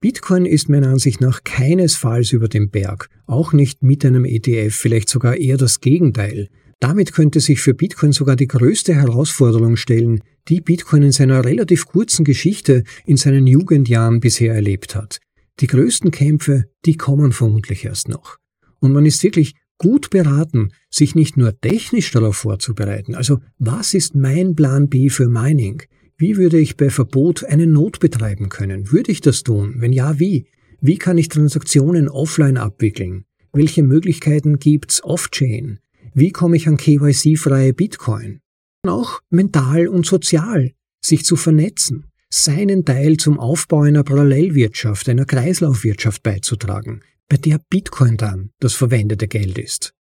Bitcoin ist meiner Ansicht nach keinesfalls über dem Berg, auch nicht mit einem ETF, vielleicht sogar eher das Gegenteil. Damit könnte sich für Bitcoin sogar die größte Herausforderung stellen, die Bitcoin in seiner relativ kurzen Geschichte in seinen Jugendjahren bisher erlebt hat. Die größten Kämpfe, die kommen vermutlich erst noch. Und man ist wirklich gut beraten, sich nicht nur technisch darauf vorzubereiten, also was ist mein Plan B für Mining? Wie würde ich bei Verbot eine Not betreiben können? Würde ich das tun? Wenn ja, wie? Wie kann ich Transaktionen offline abwickeln? Welche Möglichkeiten gibt's off-chain? Wie komme ich an KYC-freie Bitcoin? Auch mental und sozial, sich zu vernetzen, seinen Teil zum Aufbau einer Parallelwirtschaft, einer Kreislaufwirtschaft beizutragen. bei der Bitcoin dann das verwendete Geld ist.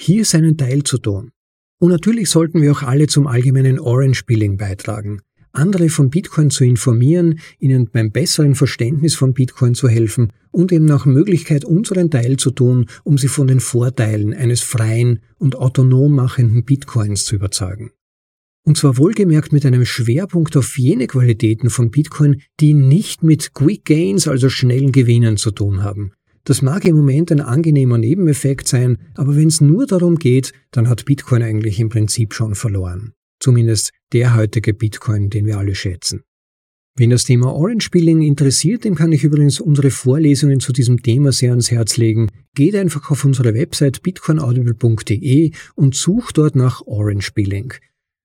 Hier seinen Teil zu tun. Und natürlich sollten wir auch alle zum allgemeinen Orange-Billing beitragen, andere von Bitcoin zu informieren, ihnen beim besseren Verständnis von Bitcoin zu helfen und eben nach Möglichkeit unseren Teil zu tun, um sie von den Vorteilen eines freien und autonom machenden Bitcoins zu überzeugen. Und zwar wohlgemerkt mit einem Schwerpunkt auf jene Qualitäten von Bitcoin, die nicht mit Quick Gains, also schnellen Gewinnen zu tun haben. Das mag im Moment ein angenehmer Nebeneffekt sein, aber wenn es nur darum geht, dann hat Bitcoin eigentlich im Prinzip schon verloren. Zumindest der heutige Bitcoin, den wir alle schätzen. Wen das Thema Orange Billing interessiert, dem kann ich übrigens unsere Vorlesungen zu diesem Thema sehr ans Herz legen. Geht einfach auf unsere Website bitcoinaudible.de und sucht dort nach Orange Billing.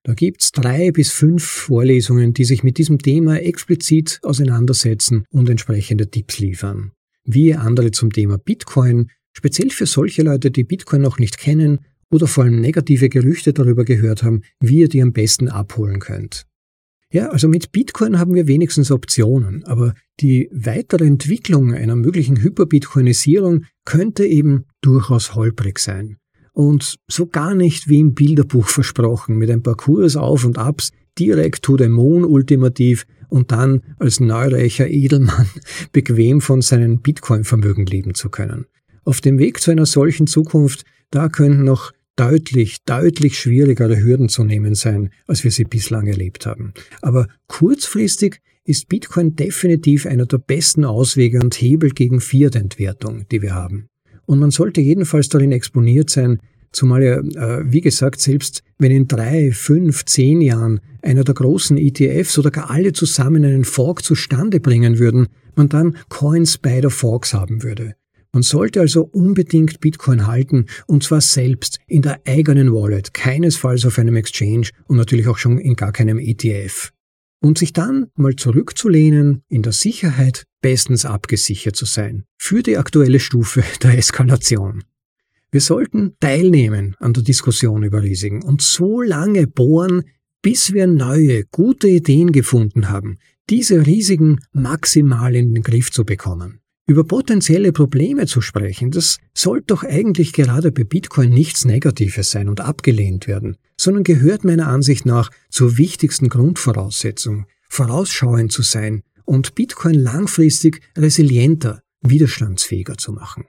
Da gibt's drei bis fünf Vorlesungen, die sich mit diesem Thema explizit auseinandersetzen und entsprechende Tipps liefern. Wie andere zum Thema Bitcoin, speziell für solche Leute, die Bitcoin noch nicht kennen oder vor allem negative Gerüchte darüber gehört haben, wie ihr die am besten abholen könnt. Ja, also mit Bitcoin haben wir wenigstens Optionen, aber die weitere Entwicklung einer möglichen Hyperbitcoinisierung könnte eben durchaus holprig sein und so gar nicht wie im Bilderbuch versprochen, mit ein paar Kurs auf und abs, direkt to the moon ultimativ und dann als neureicher Edelmann bequem von seinen Bitcoin-Vermögen leben zu können. Auf dem Weg zu einer solchen Zukunft, da könnten noch deutlich, deutlich schwierigere Hürden zu nehmen sein, als wir sie bislang erlebt haben. Aber kurzfristig ist Bitcoin definitiv einer der besten Auswege und Hebel gegen Fiat-Entwertung, die wir haben. Und man sollte jedenfalls darin exponiert sein, zumal ja, äh, wie gesagt, selbst wenn in drei, fünf, zehn Jahren einer der großen ETFs oder gar alle zusammen einen Fork zustande bringen würden, man dann Coins beider Forks haben würde. Man sollte also unbedingt Bitcoin halten und zwar selbst in der eigenen Wallet, keinesfalls auf einem Exchange und natürlich auch schon in gar keinem ETF. Und sich dann mal zurückzulehnen, in der Sicherheit bestens abgesichert zu sein für die aktuelle Stufe der Eskalation. Wir sollten teilnehmen an der Diskussion über Risiken und so lange bohren, bis wir neue, gute Ideen gefunden haben, diese Risiken maximal in den Griff zu bekommen. Über potenzielle Probleme zu sprechen, das sollte doch eigentlich gerade bei Bitcoin nichts Negatives sein und abgelehnt werden, sondern gehört meiner Ansicht nach zur wichtigsten Grundvoraussetzung, vorausschauend zu sein, und Bitcoin langfristig resilienter, widerstandsfähiger zu machen.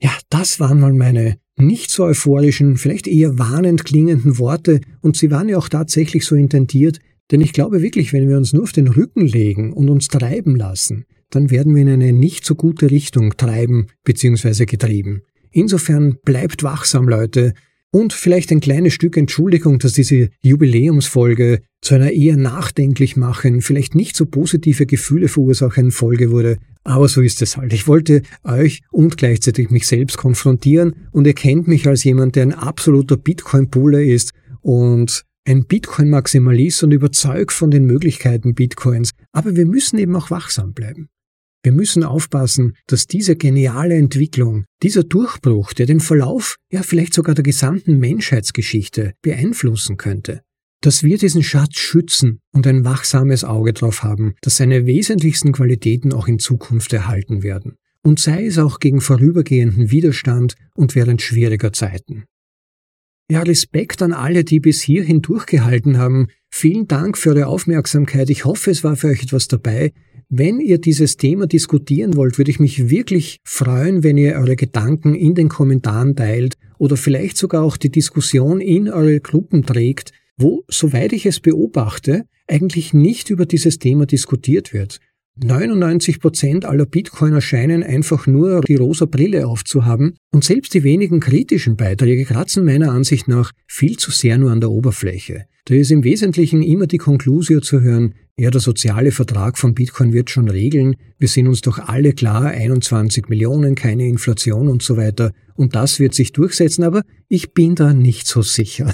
Ja, das waren mal meine nicht so euphorischen, vielleicht eher warnend klingenden Worte und sie waren ja auch tatsächlich so intendiert, denn ich glaube wirklich, wenn wir uns nur auf den Rücken legen und uns treiben lassen, dann werden wir in eine nicht so gute Richtung treiben bzw. getrieben. Insofern bleibt wachsam, Leute, und vielleicht ein kleines Stück Entschuldigung, dass diese Jubiläumsfolge zu einer eher nachdenklich machen, vielleicht nicht so positive Gefühle verursachenden Folge wurde. Aber so ist es halt. Ich wollte euch und gleichzeitig mich selbst konfrontieren und ihr kennt mich als jemand, der ein absoluter Bitcoin-Bulle ist und ein Bitcoin-Maximalist und überzeugt von den Möglichkeiten Bitcoins. Aber wir müssen eben auch wachsam bleiben. Wir müssen aufpassen, dass diese geniale Entwicklung, dieser Durchbruch, der den Verlauf, ja vielleicht sogar der gesamten Menschheitsgeschichte beeinflussen könnte, dass wir diesen Schatz schützen und ein wachsames Auge drauf haben, dass seine wesentlichsten Qualitäten auch in Zukunft erhalten werden. Und sei es auch gegen vorübergehenden Widerstand und während schwieriger Zeiten. Ja, Respekt an alle, die bis hierhin durchgehalten haben. Vielen Dank für eure Aufmerksamkeit. Ich hoffe, es war für euch etwas dabei. Wenn ihr dieses Thema diskutieren wollt, würde ich mich wirklich freuen, wenn ihr eure Gedanken in den Kommentaren teilt oder vielleicht sogar auch die Diskussion in eure Gruppen trägt, wo, soweit ich es beobachte, eigentlich nicht über dieses Thema diskutiert wird. 99 Prozent aller Bitcoiner scheinen einfach nur die rosa Brille aufzuhaben und selbst die wenigen kritischen Beiträge kratzen meiner Ansicht nach viel zu sehr nur an der Oberfläche. Da ist im Wesentlichen immer die Konklusio zu hören, ja, der soziale Vertrag von Bitcoin wird schon regeln, wir sind uns doch alle klar, 21 Millionen, keine Inflation und so weiter, und das wird sich durchsetzen, aber ich bin da nicht so sicher.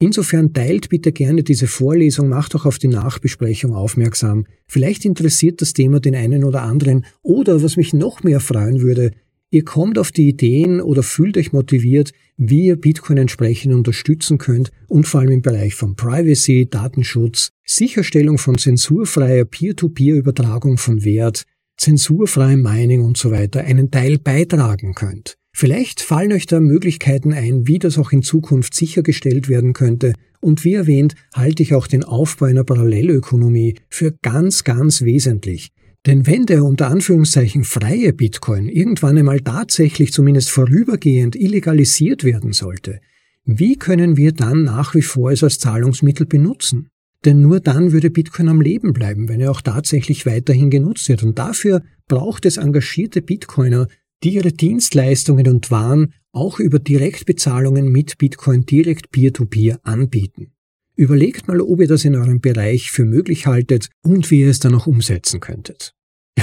Insofern teilt bitte gerne diese Vorlesung, macht auch auf die Nachbesprechung aufmerksam. Vielleicht interessiert das Thema den einen oder anderen oder was mich noch mehr freuen würde, ihr kommt auf die Ideen oder fühlt euch motiviert, wie ihr Bitcoin entsprechend unterstützen könnt und vor allem im Bereich von Privacy, Datenschutz, Sicherstellung von zensurfreier Peer-to-Peer-Übertragung von Wert, zensurfreiem Mining und so weiter einen Teil beitragen könnt. Vielleicht fallen euch da Möglichkeiten ein, wie das auch in Zukunft sichergestellt werden könnte. Und wie erwähnt, halte ich auch den Aufbau einer Parallelökonomie für ganz, ganz wesentlich. Denn wenn der unter Anführungszeichen freie Bitcoin irgendwann einmal tatsächlich zumindest vorübergehend illegalisiert werden sollte, wie können wir dann nach wie vor es als Zahlungsmittel benutzen? Denn nur dann würde Bitcoin am Leben bleiben, wenn er auch tatsächlich weiterhin genutzt wird. Und dafür braucht es engagierte Bitcoiner, die ihre Dienstleistungen und Waren auch über Direktbezahlungen mit Bitcoin direkt peer-to-peer -peer anbieten. Überlegt mal, ob ihr das in eurem Bereich für möglich haltet und wie ihr es dann auch umsetzen könntet.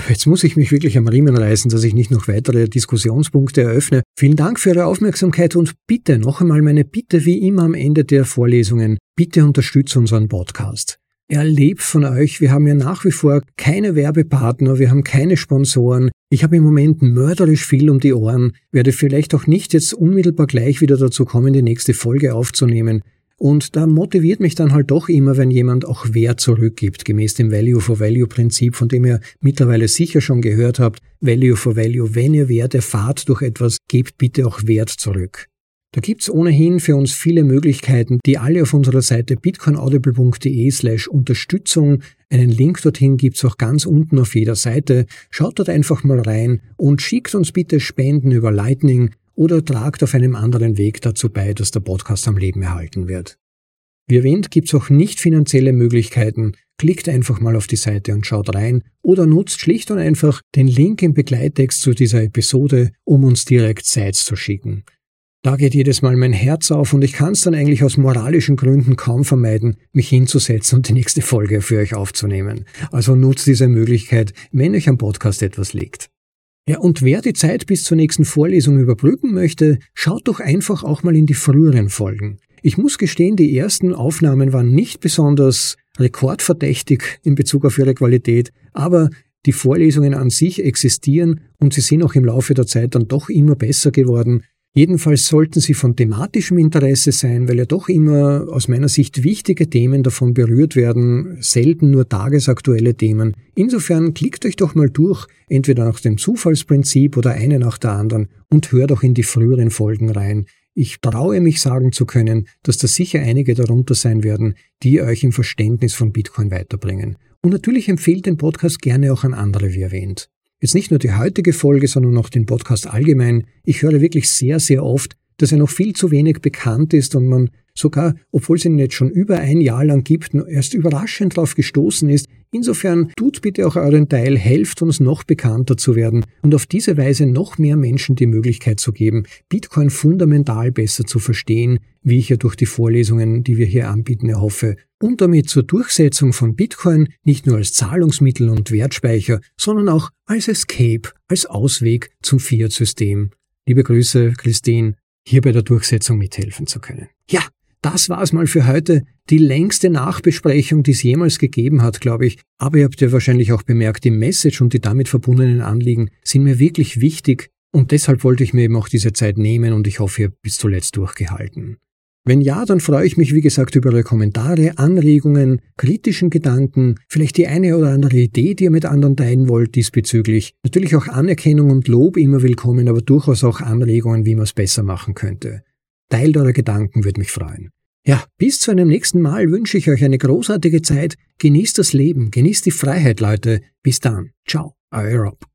Jetzt muss ich mich wirklich am Riemen reißen, dass ich nicht noch weitere Diskussionspunkte eröffne. Vielen Dank für Ihre Aufmerksamkeit und bitte noch einmal meine Bitte wie immer am Ende der Vorlesungen. Bitte unterstützt unseren Podcast. Er lebt von euch. Wir haben ja nach wie vor keine Werbepartner, wir haben keine Sponsoren. Ich habe im Moment mörderisch viel um die Ohren, werde vielleicht auch nicht jetzt unmittelbar gleich wieder dazu kommen, die nächste Folge aufzunehmen. Und da motiviert mich dann halt doch immer, wenn jemand auch Wert zurückgibt, gemäß dem Value for Value Prinzip, von dem ihr mittlerweile sicher schon gehört habt. Value for Value, wenn ihr Wert erfahrt durch etwas, gebt bitte auch Wert zurück. Da gibt's ohnehin für uns viele Möglichkeiten, die alle auf unserer Seite bitcoinaudible.de slash Unterstützung. Einen Link dorthin gibt's auch ganz unten auf jeder Seite. Schaut dort einfach mal rein und schickt uns bitte Spenden über Lightning oder tragt auf einem anderen Weg dazu bei, dass der Podcast am Leben erhalten wird. Wie erwähnt, gibt's auch nicht finanzielle Möglichkeiten. Klickt einfach mal auf die Seite und schaut rein oder nutzt schlicht und einfach den Link im Begleittext zu dieser Episode, um uns direkt Sites zu schicken. Da geht jedes Mal mein Herz auf und ich kann es dann eigentlich aus moralischen Gründen kaum vermeiden, mich hinzusetzen und die nächste Folge für euch aufzunehmen. Also nutzt diese Möglichkeit, wenn euch am Podcast etwas liegt. Ja, und wer die Zeit bis zur nächsten Vorlesung überbrücken möchte, schaut doch einfach auch mal in die früheren Folgen. Ich muss gestehen, die ersten Aufnahmen waren nicht besonders rekordverdächtig in Bezug auf ihre Qualität, aber die Vorlesungen an sich existieren und sie sind auch im Laufe der Zeit dann doch immer besser geworden. Jedenfalls sollten sie von thematischem Interesse sein, weil ja doch immer aus meiner Sicht wichtige Themen davon berührt werden, selten nur tagesaktuelle Themen. Insofern klickt euch doch mal durch, entweder nach dem Zufallsprinzip oder eine nach der anderen und hört auch in die früheren Folgen rein. Ich traue mich sagen zu können, dass da sicher einige darunter sein werden, die euch im Verständnis von Bitcoin weiterbringen. Und natürlich empfehlt den Podcast gerne auch an andere, wie erwähnt. Jetzt nicht nur die heutige Folge, sondern auch den Podcast allgemein. Ich höre wirklich sehr, sehr oft, dass er noch viel zu wenig bekannt ist und man sogar, obwohl es ihn jetzt schon über ein Jahr lang gibt, erst überraschend darauf gestoßen ist. Insofern tut bitte auch euren Teil, helft uns noch bekannter zu werden und auf diese Weise noch mehr Menschen die Möglichkeit zu geben, Bitcoin fundamental besser zu verstehen, wie ich ja durch die Vorlesungen, die wir hier anbieten, erhoffe, und damit zur Durchsetzung von Bitcoin nicht nur als Zahlungsmittel und Wertspeicher, sondern auch als Escape, als Ausweg zum Fiat-System. Liebe Grüße, Christine, hier bei der Durchsetzung mithelfen zu können. Ja, das war's mal für heute. Die längste Nachbesprechung, die es jemals gegeben hat, glaube ich. Aber ihr habt ja wahrscheinlich auch bemerkt, die Message und die damit verbundenen Anliegen sind mir wirklich wichtig und deshalb wollte ich mir eben auch diese Zeit nehmen und ich hoffe, ihr habt bis zuletzt durchgehalten. Wenn ja, dann freue ich mich, wie gesagt, über eure Kommentare, Anregungen, kritischen Gedanken, vielleicht die eine oder andere Idee, die ihr mit anderen teilen wollt diesbezüglich. Natürlich auch Anerkennung und Lob immer willkommen, aber durchaus auch Anregungen, wie man es besser machen könnte. Teilt eure Gedanken, würde mich freuen. Ja, bis zu einem nächsten Mal wünsche ich euch eine großartige Zeit. Genießt das Leben, genießt die Freiheit, Leute. Bis dann. Ciao, euer Rob.